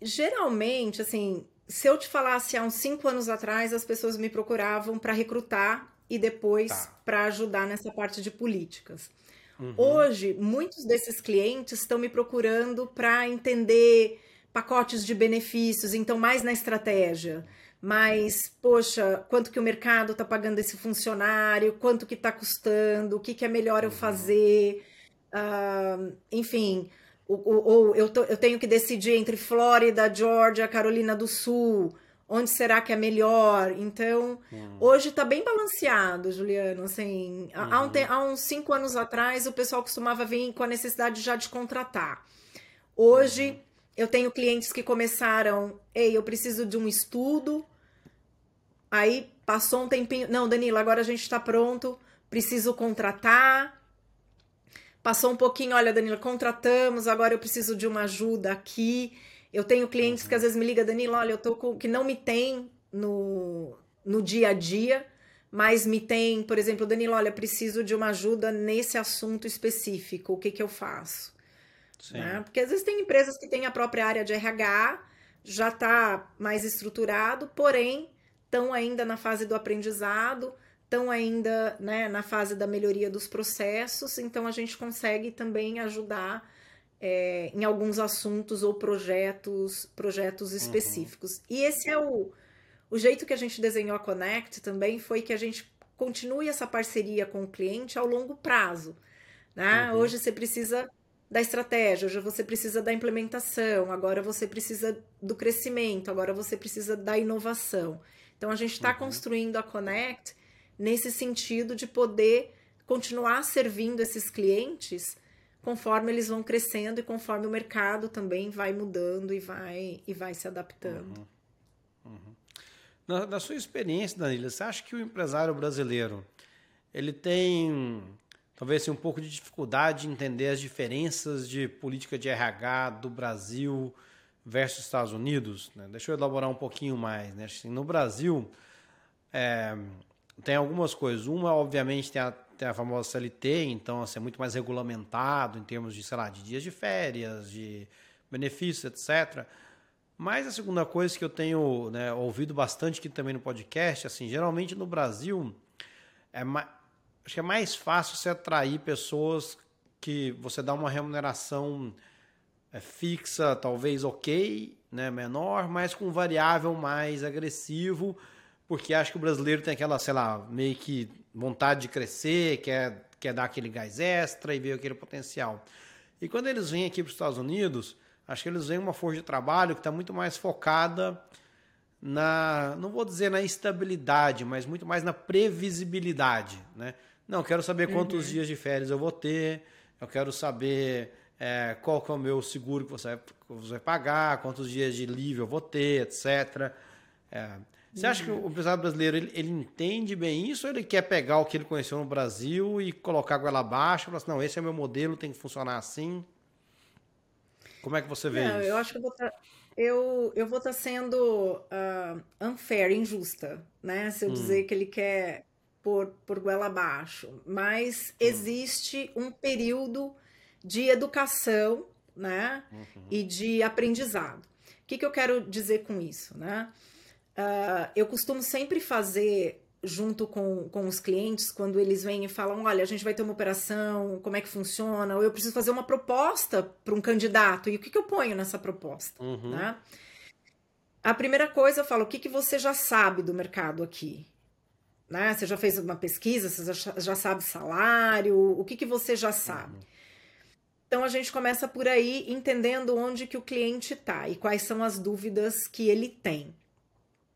geralmente, assim, se eu te falasse há uns cinco anos atrás, as pessoas me procuravam para recrutar e depois tá. para ajudar nessa parte de políticas. Uhum. Hoje, muitos desses clientes estão me procurando para entender pacotes de benefícios, então mais na estratégia. Mas, poxa, quanto que o mercado está pagando esse funcionário, quanto que está custando, o que, que é melhor eu uhum. fazer, uh, enfim, ou, eu, eu tenho que decidir entre Flórida, Georgia, Carolina do Sul, onde será que é melhor? Então, uhum. hoje está bem balanceado, Juliano. Assim, uhum. há, um, há, uns cinco anos atrás, o pessoal costumava vir com a necessidade já de contratar. Hoje, uhum. Eu tenho clientes que começaram, ei, eu preciso de um estudo. Aí passou um tempinho, não, Danilo, agora a gente está pronto, preciso contratar. Passou um pouquinho, olha, Danilo, contratamos, agora eu preciso de uma ajuda aqui. Eu tenho clientes que às vezes me ligam, Danilo, olha, eu tô com que não me tem no, no dia a dia, mas me tem, por exemplo, Danilo, olha, preciso de uma ajuda nesse assunto específico, o que que eu faço? Né? Porque às vezes tem empresas que têm a própria área de RH, já está mais estruturado, porém estão ainda na fase do aprendizado, estão ainda né, na fase da melhoria dos processos, então a gente consegue também ajudar é, em alguns assuntos ou projetos, projetos uhum. específicos. Uhum. E esse é o, o jeito que a gente desenhou a Connect também foi que a gente continue essa parceria com o cliente ao longo prazo. Né? Uhum. Hoje você precisa da estratégia, hoje você precisa da implementação, agora você precisa do crescimento, agora você precisa da inovação. Então a gente está uhum. construindo a Connect nesse sentido de poder continuar servindo esses clientes conforme eles vão crescendo e conforme o mercado também vai mudando e vai, e vai se adaptando. Uhum. Uhum. Na, na, sua experiência, Danila, você acha que o empresário brasileiro ele tem talvez assim, um pouco de dificuldade de entender as diferenças de política de RH do Brasil versus Estados Unidos? Né? Deixa eu elaborar um pouquinho mais. Né? Assim, no Brasil, é, tem algumas coisas. Uma, obviamente, tem a tem a famosa CLT, então assim, é muito mais regulamentado em termos de, sei lá, de dias de férias, de benefícios, etc. Mas a segunda coisa que eu tenho né, ouvido bastante aqui também no podcast, assim, geralmente no Brasil, é acho que é mais fácil você atrair pessoas que você dá uma remuneração é, fixa, talvez ok, né, menor, mas com variável mais agressivo, porque acho que o brasileiro tem aquela, sei lá, meio que vontade de crescer, quer, quer dar aquele gás extra e ver aquele potencial. E quando eles vêm aqui para os Estados Unidos, acho que eles vêm uma força de trabalho que está muito mais focada na, não vou dizer na estabilidade, mas muito mais na previsibilidade, né? Não, quero saber quantos uhum. dias de férias eu vou ter, eu quero saber é, qual que é o meu seguro que você, vai, você vai pagar, quantos dias de livre eu vou ter, etc. É, você acha que o empresário brasileiro ele, ele, entende bem isso ou ele quer pegar o que ele conheceu no Brasil e colocar a goela abaixo e falar assim, não, esse é meu modelo, tem que funcionar assim? Como é que você vê não, isso? Eu acho que eu vou estar, tá, eu, eu vou estar tá sendo uh, unfair, injusta, né? Se eu hum. dizer que ele quer por, por goela abaixo. Mas hum. existe um período de educação, né? Uhum. E de aprendizado. O que, que eu quero dizer com isso, né? Uh, eu costumo sempre fazer junto com, com os clientes, quando eles vêm e falam: olha, a gente vai ter uma operação, como é que funciona? Ou eu preciso fazer uma proposta para um candidato, e o que, que eu ponho nessa proposta? Uhum. Né? A primeira coisa eu falo: o que, que você já sabe do mercado aqui? Né? Você já fez uma pesquisa, você já, sabe salário, o que, que você já sabe? Uhum. Então a gente começa por aí entendendo onde que o cliente está e quais são as dúvidas que ele tem.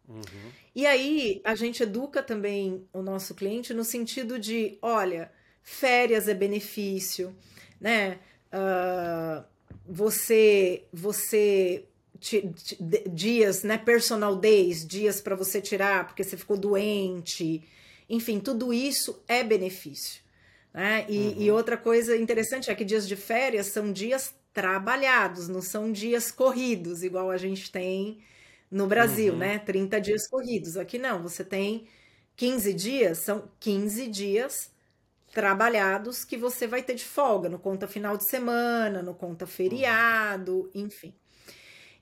Uhum. E aí a gente educa também o nosso cliente no sentido de, olha, férias é benefício, né? Uh, você, você dias, né? Personal days, dias para você tirar porque você ficou doente, enfim, tudo isso é benefício. Né? E, uhum. e outra coisa interessante é que dias de férias são dias trabalhados, não são dias corridos, igual a gente tem no Brasil, uhum. né? 30 dias corridos. Aqui não, você tem 15 dias, são 15 dias trabalhados que você vai ter de folga, no conta final de semana, no conta feriado, uhum. enfim.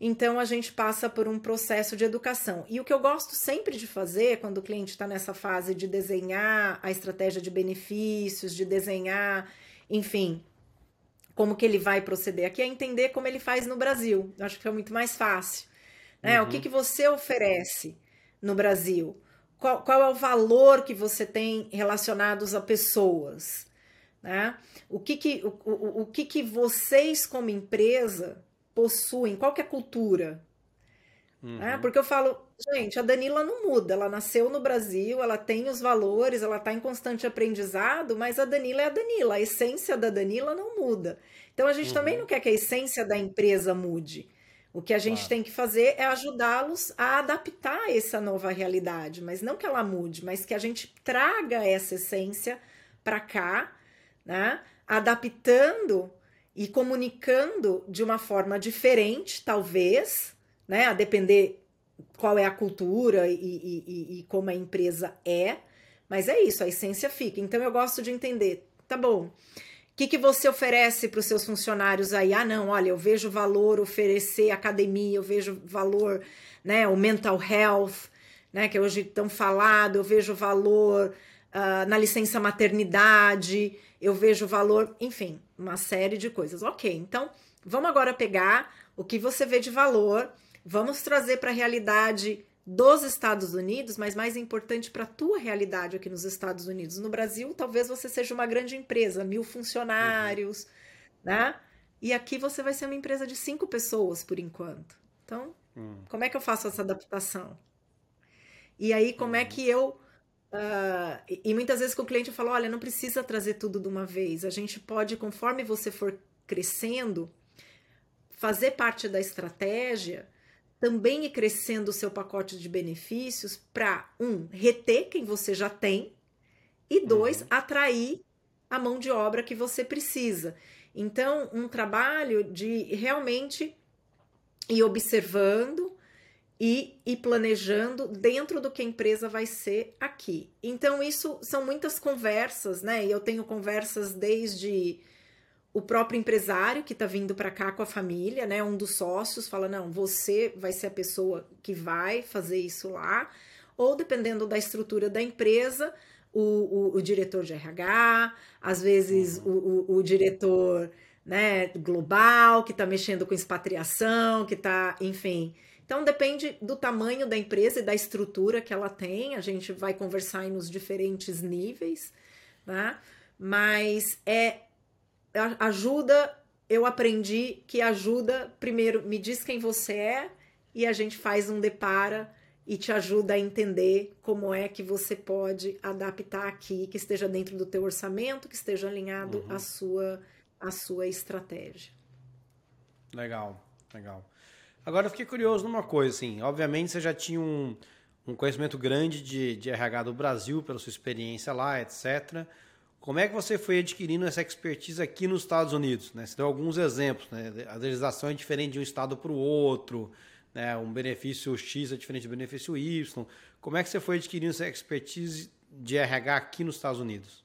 Então a gente passa por um processo de educação. E o que eu gosto sempre de fazer quando o cliente está nessa fase de desenhar a estratégia de benefícios, de desenhar, enfim, como que ele vai proceder aqui, é entender como ele faz no Brasil. Eu acho que é muito mais fácil. Né? Uhum. O que, que você oferece no Brasil? Qual, qual é o valor que você tem relacionados a pessoas? Né? O, que, que, o, o, o que, que vocês, como empresa, possuem, qual que é a cultura. Uhum. É, porque eu falo, gente, a Danila não muda, ela nasceu no Brasil, ela tem os valores, ela está em constante aprendizado, mas a Danila é a Danila, a essência da Danila não muda. Então a gente uhum. também não quer que a essência da empresa mude. O que a gente claro. tem que fazer é ajudá-los a adaptar essa nova realidade, mas não que ela mude, mas que a gente traga essa essência para cá, né? Adaptando e comunicando de uma forma diferente, talvez, né? A depender qual é a cultura e, e, e, como a empresa é. Mas é isso, a essência fica. Então eu gosto de entender, tá bom. O que, que você oferece para os seus funcionários aí? Ah, não, olha, eu vejo valor oferecer academia, eu vejo valor, né, o mental health, né, que hoje tão falado, eu vejo valor uh, na licença maternidade, eu vejo valor, enfim, uma série de coisas. Ok, então vamos agora pegar o que você vê de valor, vamos trazer para a realidade dos Estados Unidos, mas mais importante para a tua realidade aqui nos Estados Unidos. No Brasil, talvez você seja uma grande empresa, mil funcionários, uhum. né? E aqui você vai ser uma empresa de cinco pessoas por enquanto. Então, uhum. como é que eu faço essa adaptação? E aí, como é uhum. que eu Uh, e, muitas vezes com o cliente eu falo: olha, não precisa trazer tudo de uma vez. A gente pode, conforme você for crescendo, fazer parte da estratégia, também ir crescendo o seu pacote de benefícios para, um, reter quem você já tem, e dois, uhum. atrair a mão de obra que você precisa. Então, um trabalho de realmente ir observando e ir planejando dentro do que a empresa vai ser aqui. Então, isso são muitas conversas, né? E eu tenho conversas desde o próprio empresário que está vindo para cá com a família, né? Um dos sócios fala: não, você vai ser a pessoa que vai fazer isso lá, ou dependendo da estrutura da empresa, o, o, o diretor de RH, às vezes uhum. o, o, o diretor né, global que está mexendo com expatriação, que está, enfim então depende do tamanho da empresa e da estrutura que ela tem. A gente vai conversar aí nos diferentes níveis, né? Mas é ajuda. Eu aprendi que ajuda. Primeiro, me diz quem você é e a gente faz um depara e te ajuda a entender como é que você pode adaptar aqui, que esteja dentro do teu orçamento, que esteja alinhado uhum. à sua à sua estratégia. Legal, legal. Agora eu fiquei curioso numa coisa, assim. Obviamente você já tinha um, um conhecimento grande de, de RH do Brasil, pela sua experiência lá, etc. Como é que você foi adquirindo essa expertise aqui nos Estados Unidos? Né? Você deu alguns exemplos, né? A legislação é diferente de um estado para o outro, né? um benefício X é diferente do benefício Y. Como é que você foi adquirindo essa expertise de RH aqui nos Estados Unidos?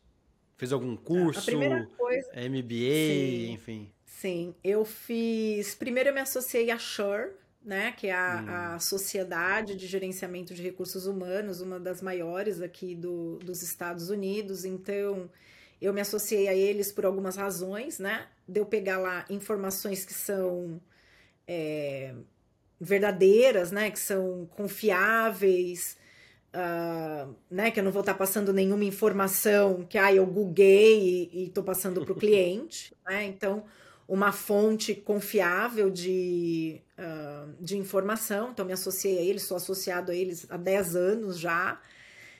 Fez algum curso? Coisa... MBA, Sim. enfim. Sim, eu fiz. Primeiro eu me associei à Shure, né, que é a, hum. a, Sociedade de Gerenciamento de Recursos Humanos, uma das maiores aqui do, dos Estados Unidos. Então, eu me associei a eles por algumas razões, né? De eu pegar lá informações que são é, verdadeiras, né? Que são confiáveis, uh, né? Que eu não vou estar passando nenhuma informação que ah, eu googlei e estou passando para o *laughs* cliente, né? Então uma fonte confiável de, uh, de informação, então me associei a eles, sou associado a eles há 10 anos já.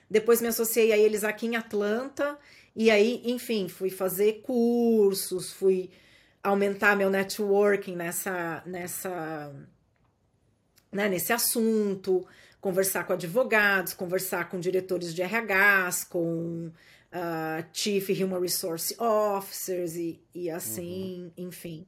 Depois me associei a eles aqui em Atlanta, e aí, enfim, fui fazer cursos, fui aumentar meu networking nessa, nessa, né, nesse assunto, conversar com advogados, conversar com diretores de RHs, com uh, Chief Human Resource Officers e, e assim, uhum. enfim,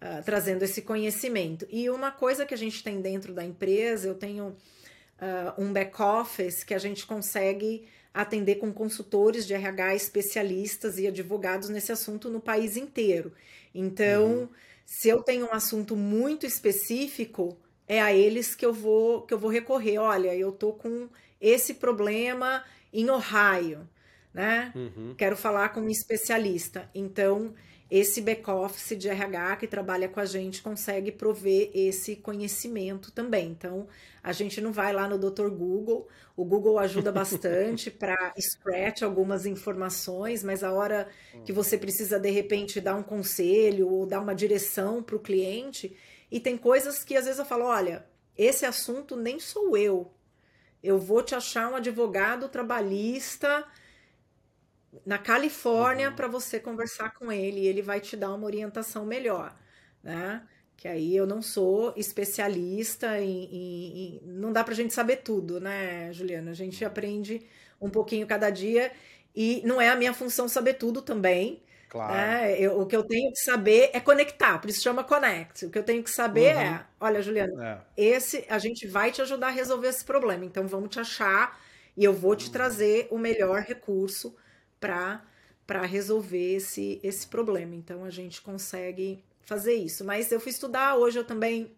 uh, trazendo esse conhecimento. E uma coisa que a gente tem dentro da empresa, eu tenho uh, um back-office que a gente consegue atender com consultores de RH especialistas e advogados nesse assunto no país inteiro. Então, uhum. se eu tenho um assunto muito específico, é a eles que eu vou que eu vou recorrer. Olha, eu tô com esse problema em Ohio, né? Uhum. Quero falar com um especialista. Então, esse back-office de RH que trabalha com a gente consegue prover esse conhecimento também. Então, a gente não vai lá no Dr. Google, o Google ajuda *laughs* bastante para scratch algumas informações, mas a hora que você precisa, de repente, dar um conselho ou dar uma direção para o cliente, e tem coisas que às vezes eu falo: olha, esse assunto nem sou eu. Eu vou te achar um advogado trabalhista na Califórnia uhum. para você conversar com ele e ele vai te dar uma orientação melhor, né? Que aí eu não sou especialista em, em, em... não dá para a gente saber tudo, né, Juliana? A gente aprende um pouquinho cada dia e não é a minha função saber tudo também. Claro. Né? Eu, o que eu tenho que saber é conectar, por isso chama Connect. O que eu tenho que saber uhum. é, olha, Juliana, é. esse a gente vai te ajudar a resolver esse problema. Então vamos te achar e eu vou te uhum. trazer o melhor recurso para resolver esse, esse problema. Então a gente consegue fazer isso. Mas eu fui estudar, hoje eu também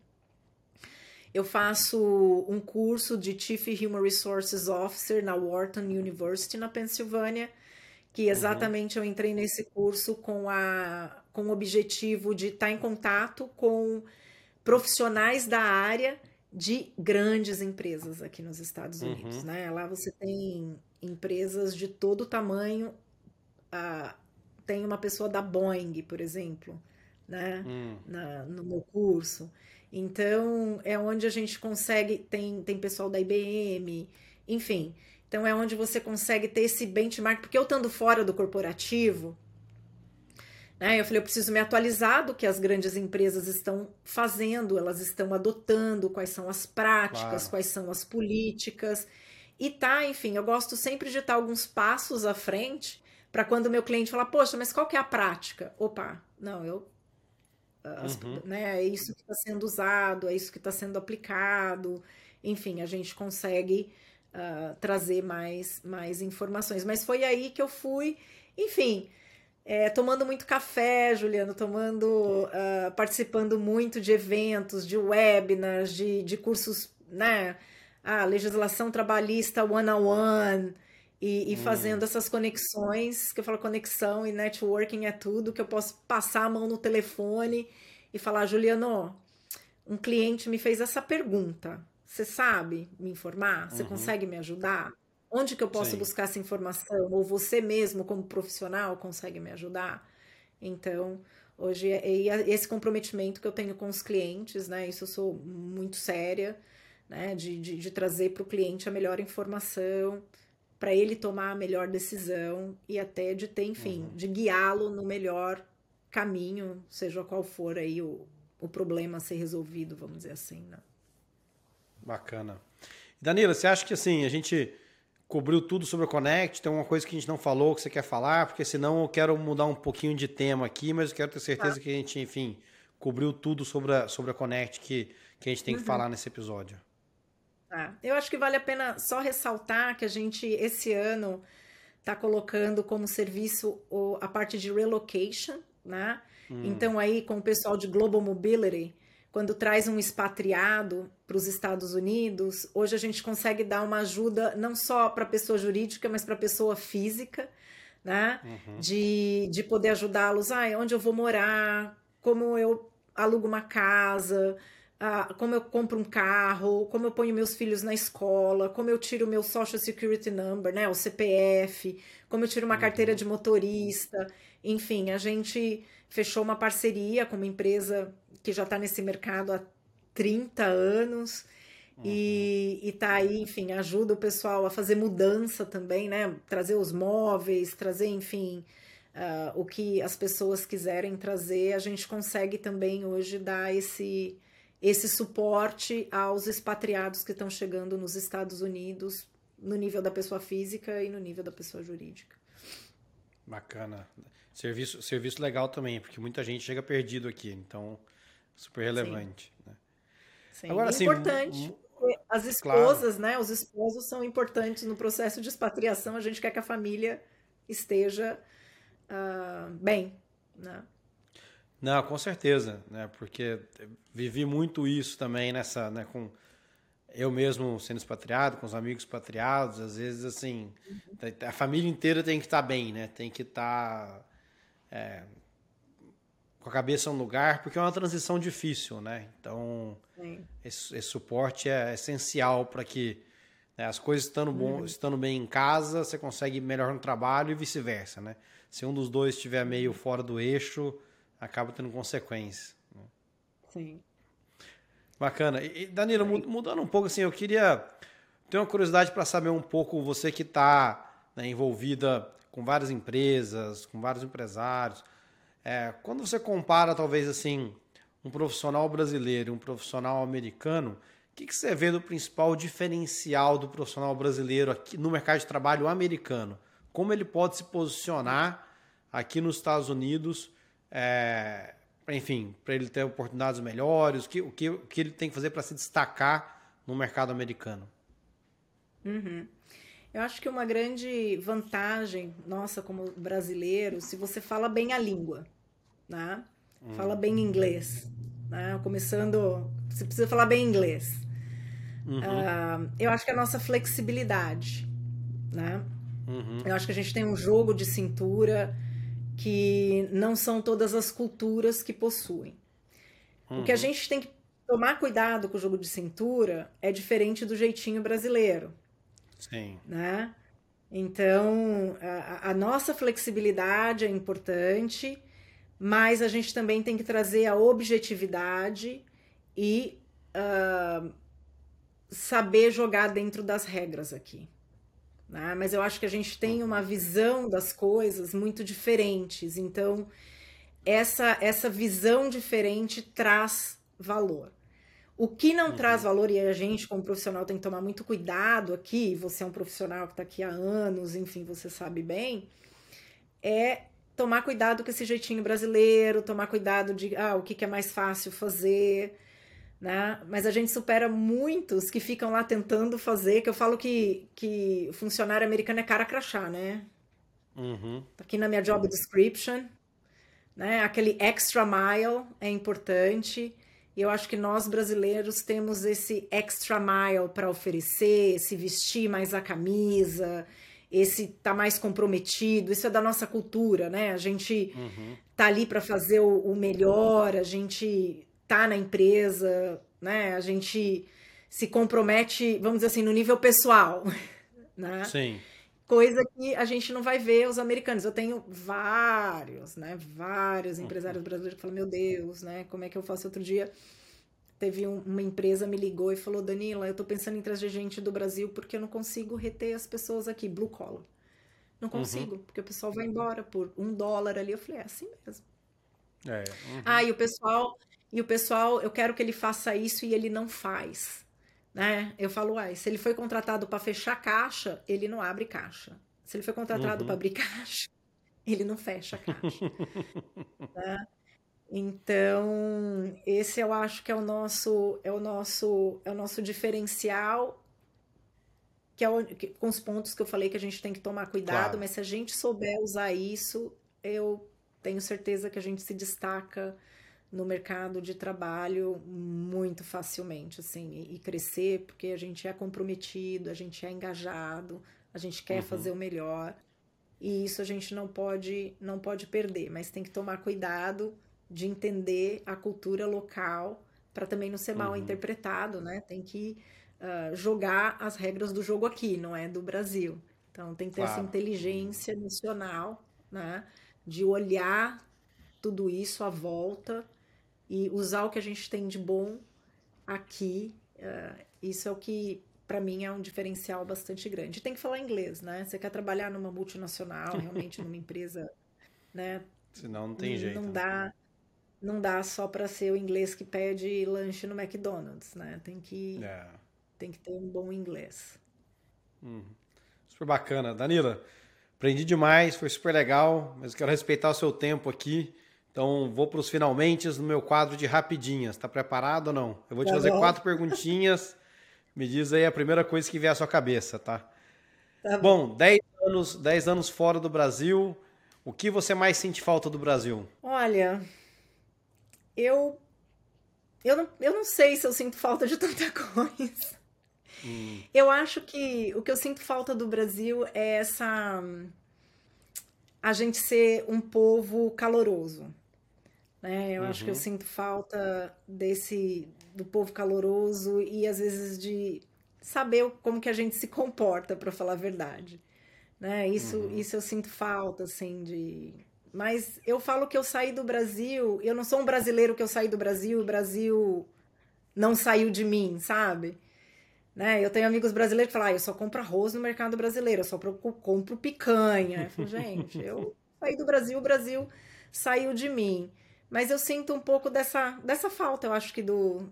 eu faço um curso de Chief Human Resources Officer na Wharton University, na Pensilvânia, que uhum. exatamente uhum. eu entrei nesse curso com, a, com o objetivo de estar em contato com profissionais da área de grandes empresas aqui nos Estados Unidos. Uhum. Né? Lá você tem empresas de todo tamanho. Ah, tem uma pessoa da Boeing, por exemplo, né? Hum. Na, no meu curso. Então, é onde a gente consegue. Tem, tem pessoal da IBM, enfim. Então, é onde você consegue ter esse benchmark, porque eu estando fora do corporativo, né, eu falei, eu preciso me atualizar do que as grandes empresas estão fazendo, elas estão adotando, quais são as práticas, claro. quais são as políticas. E tá, enfim, eu gosto sempre de estar alguns passos à frente para quando o meu cliente falar, poxa, mas qual que é a prática? Opa, não, eu. As, uhum. né, é isso que está sendo usado, é isso que está sendo aplicado. Enfim, a gente consegue uh, trazer mais, mais informações. Mas foi aí que eu fui, enfim. É, tomando muito café, Juliano, tomando, uh, participando muito de eventos, de webinars, de, de cursos, né? a legislação trabalhista one-on-one e, e hum. fazendo essas conexões, que eu falo conexão e networking é tudo, que eu posso passar a mão no telefone e falar, Juliano, um cliente me fez essa pergunta. Você sabe me informar? Você uhum. consegue me ajudar? Onde que eu posso Sim. buscar essa informação? Ou você mesmo, como profissional, consegue me ajudar? Então, hoje é, é esse comprometimento que eu tenho com os clientes, né? Isso eu sou muito séria né? De, de, de trazer para o cliente a melhor informação, para ele tomar a melhor decisão e até de ter, enfim, uhum. de guiá-lo no melhor caminho, seja qual for aí o, o problema a ser resolvido, vamos dizer assim, né? Bacana. Danila, você acha que assim, a gente cobriu tudo sobre o Connect? Tem uma coisa que a gente não falou que você quer falar? Porque senão eu quero mudar um pouquinho de tema aqui, mas eu quero ter certeza ah. que a gente, enfim, cobriu tudo sobre a, sobre a Connect que, que a gente tem uhum. que falar nesse episódio. Tá. Eu acho que vale a pena só ressaltar que a gente, esse ano, está colocando como serviço a parte de relocation, né? Hum. Então, aí, com o pessoal de Global Mobility, quando traz um expatriado para os Estados Unidos, hoje a gente consegue dar uma ajuda não só para a pessoa jurídica, mas para a pessoa física, né? Uhum. De, de poder ajudá-los, ah, onde eu vou morar, como eu alugo uma casa, ah, como eu compro um carro, como eu ponho meus filhos na escola, como eu tiro meu Social Security Number, né, o CPF, como eu tiro uma carteira uhum. de motorista. Enfim, a gente fechou uma parceria com uma empresa que já está nesse mercado há 30 anos. Uhum. E, e tá aí, enfim, ajuda o pessoal a fazer mudança também, né? Trazer os móveis, trazer, enfim, uh, o que as pessoas quiserem trazer. A gente consegue também hoje dar esse, esse suporte aos expatriados que estão chegando nos Estados Unidos, no nível da pessoa física e no nível da pessoa jurídica. Bacana. Serviço, serviço legal também, porque muita gente chega perdido aqui, então super relevante. Sim. Né? Sim. Agora, assim, importante. As esposas, claro. né? Os esposos são importantes no processo de expatriação. A gente quer que a família esteja uh, bem, né? Não, com certeza, né? Porque vivi muito isso também nessa, né? Com eu mesmo sendo expatriado, com os amigos expatriados, às vezes assim, a família inteira tem que estar tá bem, né? Tem que estar tá, é, com a cabeça no lugar, porque é uma transição difícil, né? Então, esse, esse, suporte é essencial para que né, as coisas estando, bom, uhum. estando bem em casa, você consegue melhor no trabalho e vice-versa, né? Se um dos dois estiver meio fora do eixo, acaba tendo consequências. Né? Sim. Bacana. E, Danilo, mudando um pouco, assim, eu queria ter uma curiosidade para saber um pouco, você que está né, envolvida com várias empresas, com vários empresários, é, quando você compara, talvez, assim, um profissional brasileiro e um profissional americano, o que, que você vê do principal diferencial do profissional brasileiro aqui no mercado de trabalho americano? Como ele pode se posicionar aqui nos Estados Unidos é, enfim, para ele ter oportunidades melhores, o que, o que, o que ele tem que fazer para se destacar no mercado americano? Uhum. Eu acho que uma grande vantagem nossa como brasileiro, se você fala bem a língua, né? Hum. Fala bem inglês, né? Começando, você precisa falar bem inglês. Uhum. Uh, eu acho que a nossa flexibilidade, né? Uhum. Eu acho que a gente tem um jogo de cintura que não são todas as culturas que possuem. Uhum. O que a uhum. gente tem que tomar cuidado com o jogo de cintura é diferente do jeitinho brasileiro. Sim. Né? Então, a, a nossa flexibilidade é importante, mas a gente também tem que trazer a objetividade e uh, saber jogar dentro das regras aqui. Né? Mas eu acho que a gente tem uma visão das coisas muito diferentes. Então, essa, essa visão diferente traz valor. O que não uhum. traz valor, e a gente, como profissional, tem que tomar muito cuidado aqui, você é um profissional que está aqui há anos, enfim, você sabe bem, é tomar cuidado com esse jeitinho brasileiro, tomar cuidado de ah, o que, que é mais fácil fazer, né? Mas a gente supera muitos que ficam lá tentando fazer, que eu falo que, que funcionário americano é cara crachá, né? Uhum. Aqui na minha job description, né? Aquele extra mile é importante. E eu acho que nós brasileiros temos esse extra mile para oferecer, esse vestir mais a camisa, esse tá mais comprometido. Isso é da nossa cultura, né? A gente uhum. tá ali para fazer o, o melhor, a gente tá na empresa, né? A gente se compromete, vamos dizer assim, no nível pessoal, *laughs* né? Sim. Coisa que a gente não vai ver os americanos. Eu tenho vários, né? Vários empresários uhum. brasileiros que falam, meu Deus, né? Como é que eu faço outro dia? Teve um, uma empresa me ligou e falou, Danila, eu tô pensando em trazer gente do Brasil porque eu não consigo reter as pessoas aqui, blue collar. Não uhum. consigo, uhum. porque o pessoal vai embora por um dólar ali. Eu falei, é assim mesmo. É, uhum. Ah, e o pessoal e o pessoal, eu quero que ele faça isso e ele não faz. Né? Eu falo, uai, se ele foi contratado para fechar caixa, ele não abre caixa. Se ele foi contratado uhum. para abrir *laughs* caixa, ele não fecha caixa. *laughs* né? Então, esse eu acho que é o nosso é o nosso é o nosso diferencial que é o, que, com os pontos que eu falei que a gente tem que tomar cuidado, claro. mas se a gente souber usar isso, eu tenho certeza que a gente se destaca no mercado de trabalho muito facilmente, assim, e, e, crescer, porque a gente é comprometido, a gente é engajado, a gente quer uhum. fazer o melhor. E isso a gente não pode não pode perder, mas tem que tomar cuidado de entender a cultura local para também não ser mal uhum. interpretado, né? Tem que uh, jogar as regras do jogo aqui, não é do Brasil. Então tem que ter claro. essa inteligência nacional, né? De olhar tudo isso à volta e usar o que a gente tem de bom aqui. Uh, isso é o que, para mim, é um diferencial bastante grande. Tem que falar inglês, né? Você quer trabalhar numa multinacional, *laughs* realmente numa empresa, né? Senão não tem jeito. Não né? dá, não dá só para ser o inglês que pede lanche no McDonald's, né? Tem que, é. tem que ter um bom inglês. Hum. Super bacana. Danila, aprendi demais, foi super legal, mas quero respeitar o seu tempo aqui. Então, vou para os finalmente no meu quadro de rapidinhas. Está preparado ou não? Eu vou te tá fazer bom. quatro perguntinhas. Me diz aí a primeira coisa que vier à sua cabeça, tá? tá bom, 10 anos, 10 anos fora do Brasil. O que você mais sente falta do Brasil? Olha, eu eu não, eu não sei se eu sinto falta de tanta *laughs* coisa. Hum. Eu acho que o que eu sinto falta do Brasil é essa a gente ser um povo caloroso. Né? Eu uhum. acho que eu uhum. sinto falta desse do povo caloroso e às vezes de saber como que a gente se comporta, para falar a verdade. Né? Isso, uhum. isso eu sinto falta, assim, de. Mas eu falo que eu saí do Brasil, eu não sou um brasileiro que eu saí do Brasil, o Brasil não saiu de mim, sabe? Né? Eu tenho amigos brasileiros que falam, ah, eu só compro arroz no mercado brasileiro, eu só compro picanha. Eu falo, gente, eu saí do Brasil, o Brasil saiu de mim. Mas eu sinto um pouco dessa, dessa falta, eu acho que do,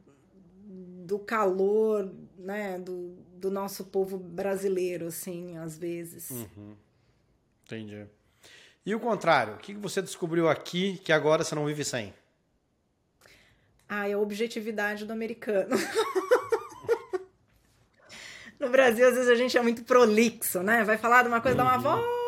do calor, né, do, do nosso povo brasileiro, assim, às vezes. Uhum. Entendi. E o contrário, o que você descobriu aqui que agora você não vive sem? Ah, é a objetividade do americano. *laughs* no Brasil, às vezes a gente é muito prolixo, né? Vai falar de uma coisa, uhum. dá uma uhum. volta.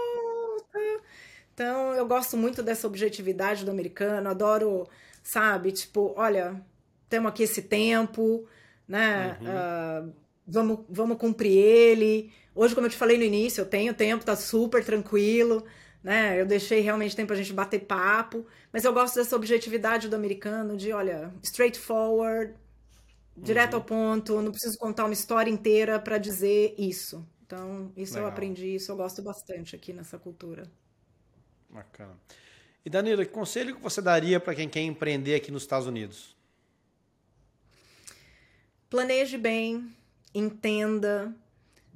Então, eu gosto muito dessa objetividade do americano, adoro, sabe, tipo, olha, temos aqui esse tempo, né? Uhum. Uh, vamos, vamos cumprir ele. Hoje, como eu te falei no início, eu tenho tempo, tá super tranquilo, né? Eu deixei realmente tempo pra gente bater papo, mas eu gosto dessa objetividade do americano de, olha, straightforward, direto uhum. ao ponto, não preciso contar uma história inteira para dizer isso. Então, isso Legal. eu aprendi, isso eu gosto bastante aqui nessa cultura. Bacana. E Danilo, que conselho que você daria para quem quer empreender aqui nos Estados Unidos? Planeje bem, entenda,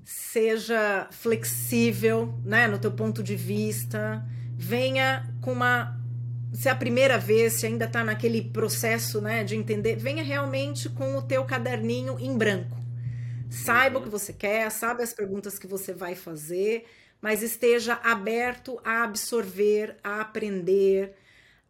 seja flexível, né, no teu ponto de vista, venha com uma se é a primeira vez, se ainda está naquele processo, né, de entender, venha realmente com o teu caderninho em branco. Saiba o que você quer, saiba as perguntas que você vai fazer, mas esteja aberto a absorver, a aprender,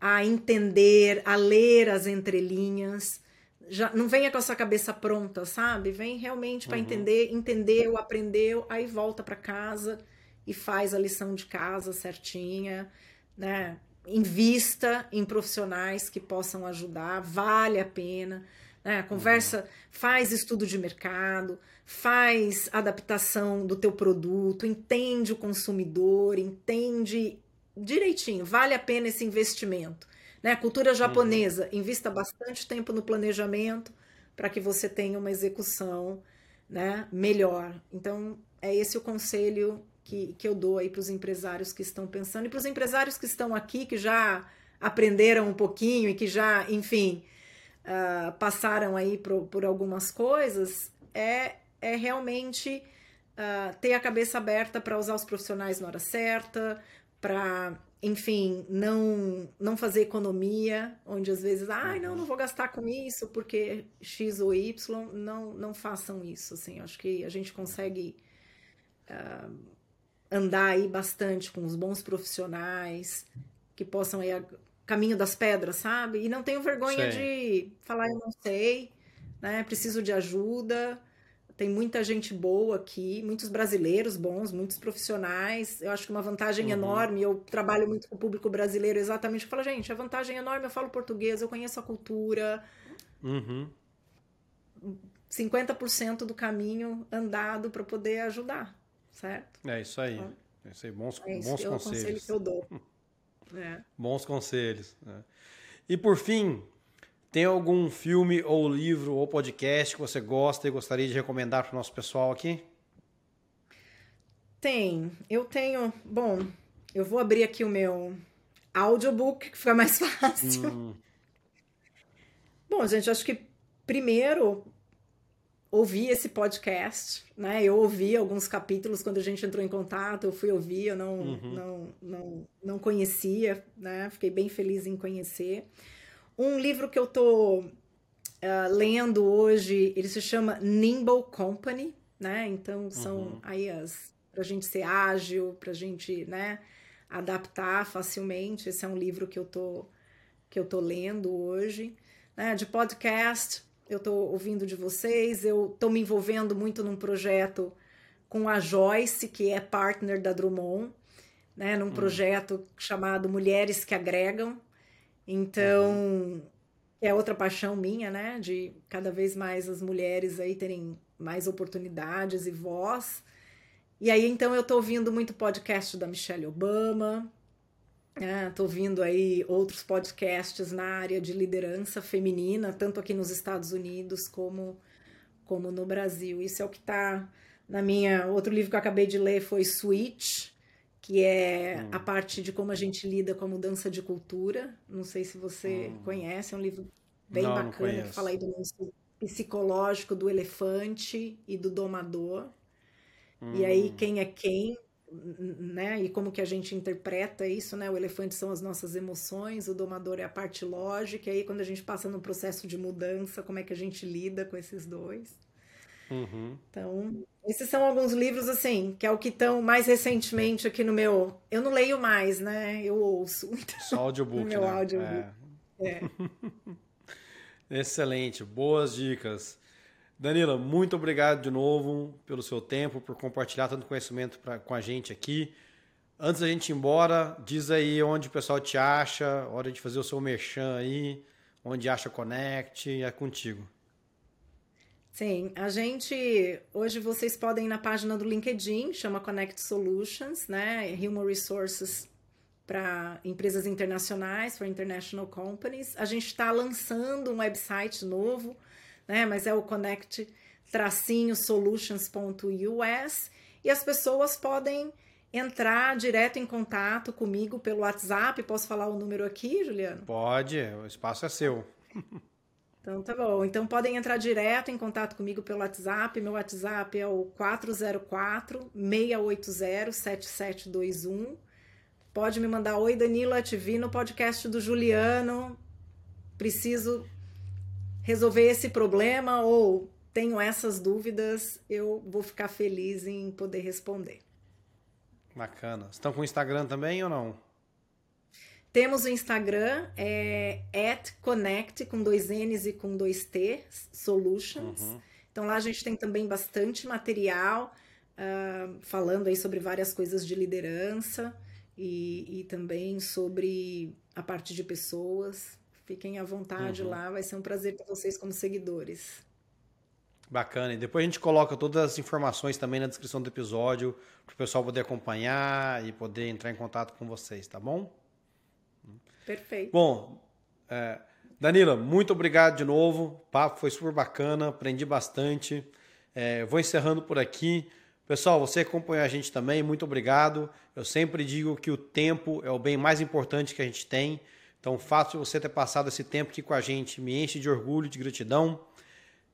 a entender, a ler as entrelinhas já não venha com a sua cabeça pronta, sabe? Vem realmente para uhum. entender, entendeu, aprendeu, aí volta para casa e faz a lição de casa certinha, né? Invista em profissionais que possam ajudar, vale a pena. Né? Conversa, uhum. faz estudo de mercado, faz adaptação do teu produto, entende o consumidor, entende direitinho, vale a pena esse investimento. Né? Cultura japonesa, uhum. invista bastante tempo no planejamento para que você tenha uma execução né, melhor. Então, é esse o conselho que, que eu dou aí para os empresários que estão pensando e para os empresários que estão aqui, que já aprenderam um pouquinho e que já, enfim, uh, passaram aí por, por algumas coisas, é, é realmente uh, ter a cabeça aberta para usar os profissionais na hora certa, para enfim, não não fazer economia, onde às vezes, ai, não, não vou gastar com isso porque X ou Y, não não façam isso, assim, acho que a gente consegue uh, andar aí bastante com os bons profissionais que possam ir a caminho das pedras, sabe? E não tenho vergonha de falar eu não sei, né? Preciso de ajuda, tem muita gente boa aqui, muitos brasileiros bons, muitos profissionais. Eu acho que uma vantagem uhum. enorme. Eu trabalho muito com o público brasileiro exatamente. Eu falo, gente, a vantagem é enorme. Eu falo português, eu conheço a cultura. Uhum. 50% do caminho andado para poder ajudar, certo? É isso aí. Então, é isso aí. Bons, é bons é conselhos. conselho que eu dou. *laughs* É. Bons conselhos. Né? E por fim, tem algum filme ou livro ou podcast que você gosta e gostaria de recomendar para o nosso pessoal aqui? Tem. Eu tenho. Bom, eu vou abrir aqui o meu audiobook, que fica mais *laughs* fácil. Hum. Bom, gente, acho que primeiro ouvi esse podcast, né? Eu ouvi alguns capítulos quando a gente entrou em contato, eu fui ouvir, eu não, uhum. não, não, não conhecia, né? Fiquei bem feliz em conhecer. Um livro que eu tô uh, lendo hoje, ele se chama Nimble Company, né? Então são uhum. aí as para a gente ser ágil, para a gente, né, adaptar facilmente. Esse é um livro que eu tô que eu tô lendo hoje, né? De podcast, eu tô ouvindo de vocês, eu tô me envolvendo muito num projeto com a Joyce, que é partner da Drummond, né, num uhum. projeto chamado Mulheres que Agregam, então, é outra paixão minha, né? De cada vez mais as mulheres aí terem mais oportunidades e voz. E aí, então, eu tô ouvindo muito podcast da Michelle Obama, né? tô ouvindo aí outros podcasts na área de liderança feminina, tanto aqui nos Estados Unidos como, como no Brasil. Isso é o que tá na minha. Outro livro que eu acabei de ler foi Switch, que é hum. a parte de como a gente lida com a mudança de cultura. Não sei se você hum. conhece, é um livro bem não, bacana não que fala aí do psicológico do elefante e do domador. Hum. E aí hum. quem é quem, né? E como que a gente interpreta isso, né? O elefante são as nossas emoções, o domador é a parte lógica. E aí quando a gente passa no processo de mudança, como é que a gente lida com esses dois? Uhum. Então, esses são alguns livros, assim, que é o que estão mais recentemente aqui no meu. Eu não leio mais, né? Eu ouço. Então, Só audiobook. meu né? audiobook. É. é. *laughs* Excelente, boas dicas. Danila, muito obrigado de novo pelo seu tempo, por compartilhar tanto conhecimento pra, com a gente aqui. Antes da gente ir embora, diz aí onde o pessoal te acha, hora de fazer o seu merchan aí, onde acha Connect, é contigo. Sim, a gente hoje vocês podem ir na página do LinkedIn, chama Connect Solutions, né? Human Resources para empresas internacionais, for international companies. A gente está lançando um website novo, né? Mas é o connect-solutions.us e as pessoas podem entrar direto em contato comigo pelo WhatsApp. Posso falar o número aqui, Juliano? Pode, o espaço é seu. *laughs* Então tá bom. Então podem entrar direto em contato comigo pelo WhatsApp. Meu WhatsApp é o 404 680 7721. Pode me mandar oi Danilo, te vi no podcast do Juliano. Preciso resolver esse problema ou tenho essas dúvidas, eu vou ficar feliz em poder responder. Bacana. Estão com o Instagram também ou não? Temos o Instagram, é @connect com dois N's e com dois T, Solutions. Uhum. Então lá a gente tem também bastante material uh, falando aí sobre várias coisas de liderança e, e, também sobre a parte de pessoas. Fiquem à vontade uhum. lá, vai ser um prazer para vocês como seguidores. Bacana. E depois a gente coloca todas as informações também na descrição do episódio para o pessoal poder acompanhar e poder entrar em contato com vocês, tá bom? Perfeito. Bom, é, Danila, muito obrigado de novo. O papo foi super bacana, aprendi bastante. É, vou encerrando por aqui. Pessoal, você acompanhou a gente também, muito obrigado. Eu sempre digo que o tempo é o bem mais importante que a gente tem. Então, o fato de você ter passado esse tempo aqui com a gente me enche de orgulho, de gratidão.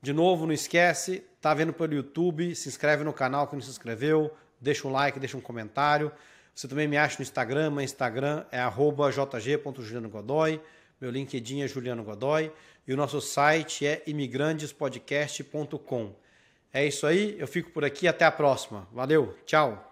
De novo, não esquece, tá vendo pelo YouTube, se inscreve no canal que não se inscreveu, deixa um like, deixa um comentário. Você também me acha no Instagram, meu Instagram é jg.julianogodoy, meu LinkedIn é Juliano Godoy e o nosso site é imigrantespodcast.com. É isso aí, eu fico por aqui, até a próxima. Valeu, tchau!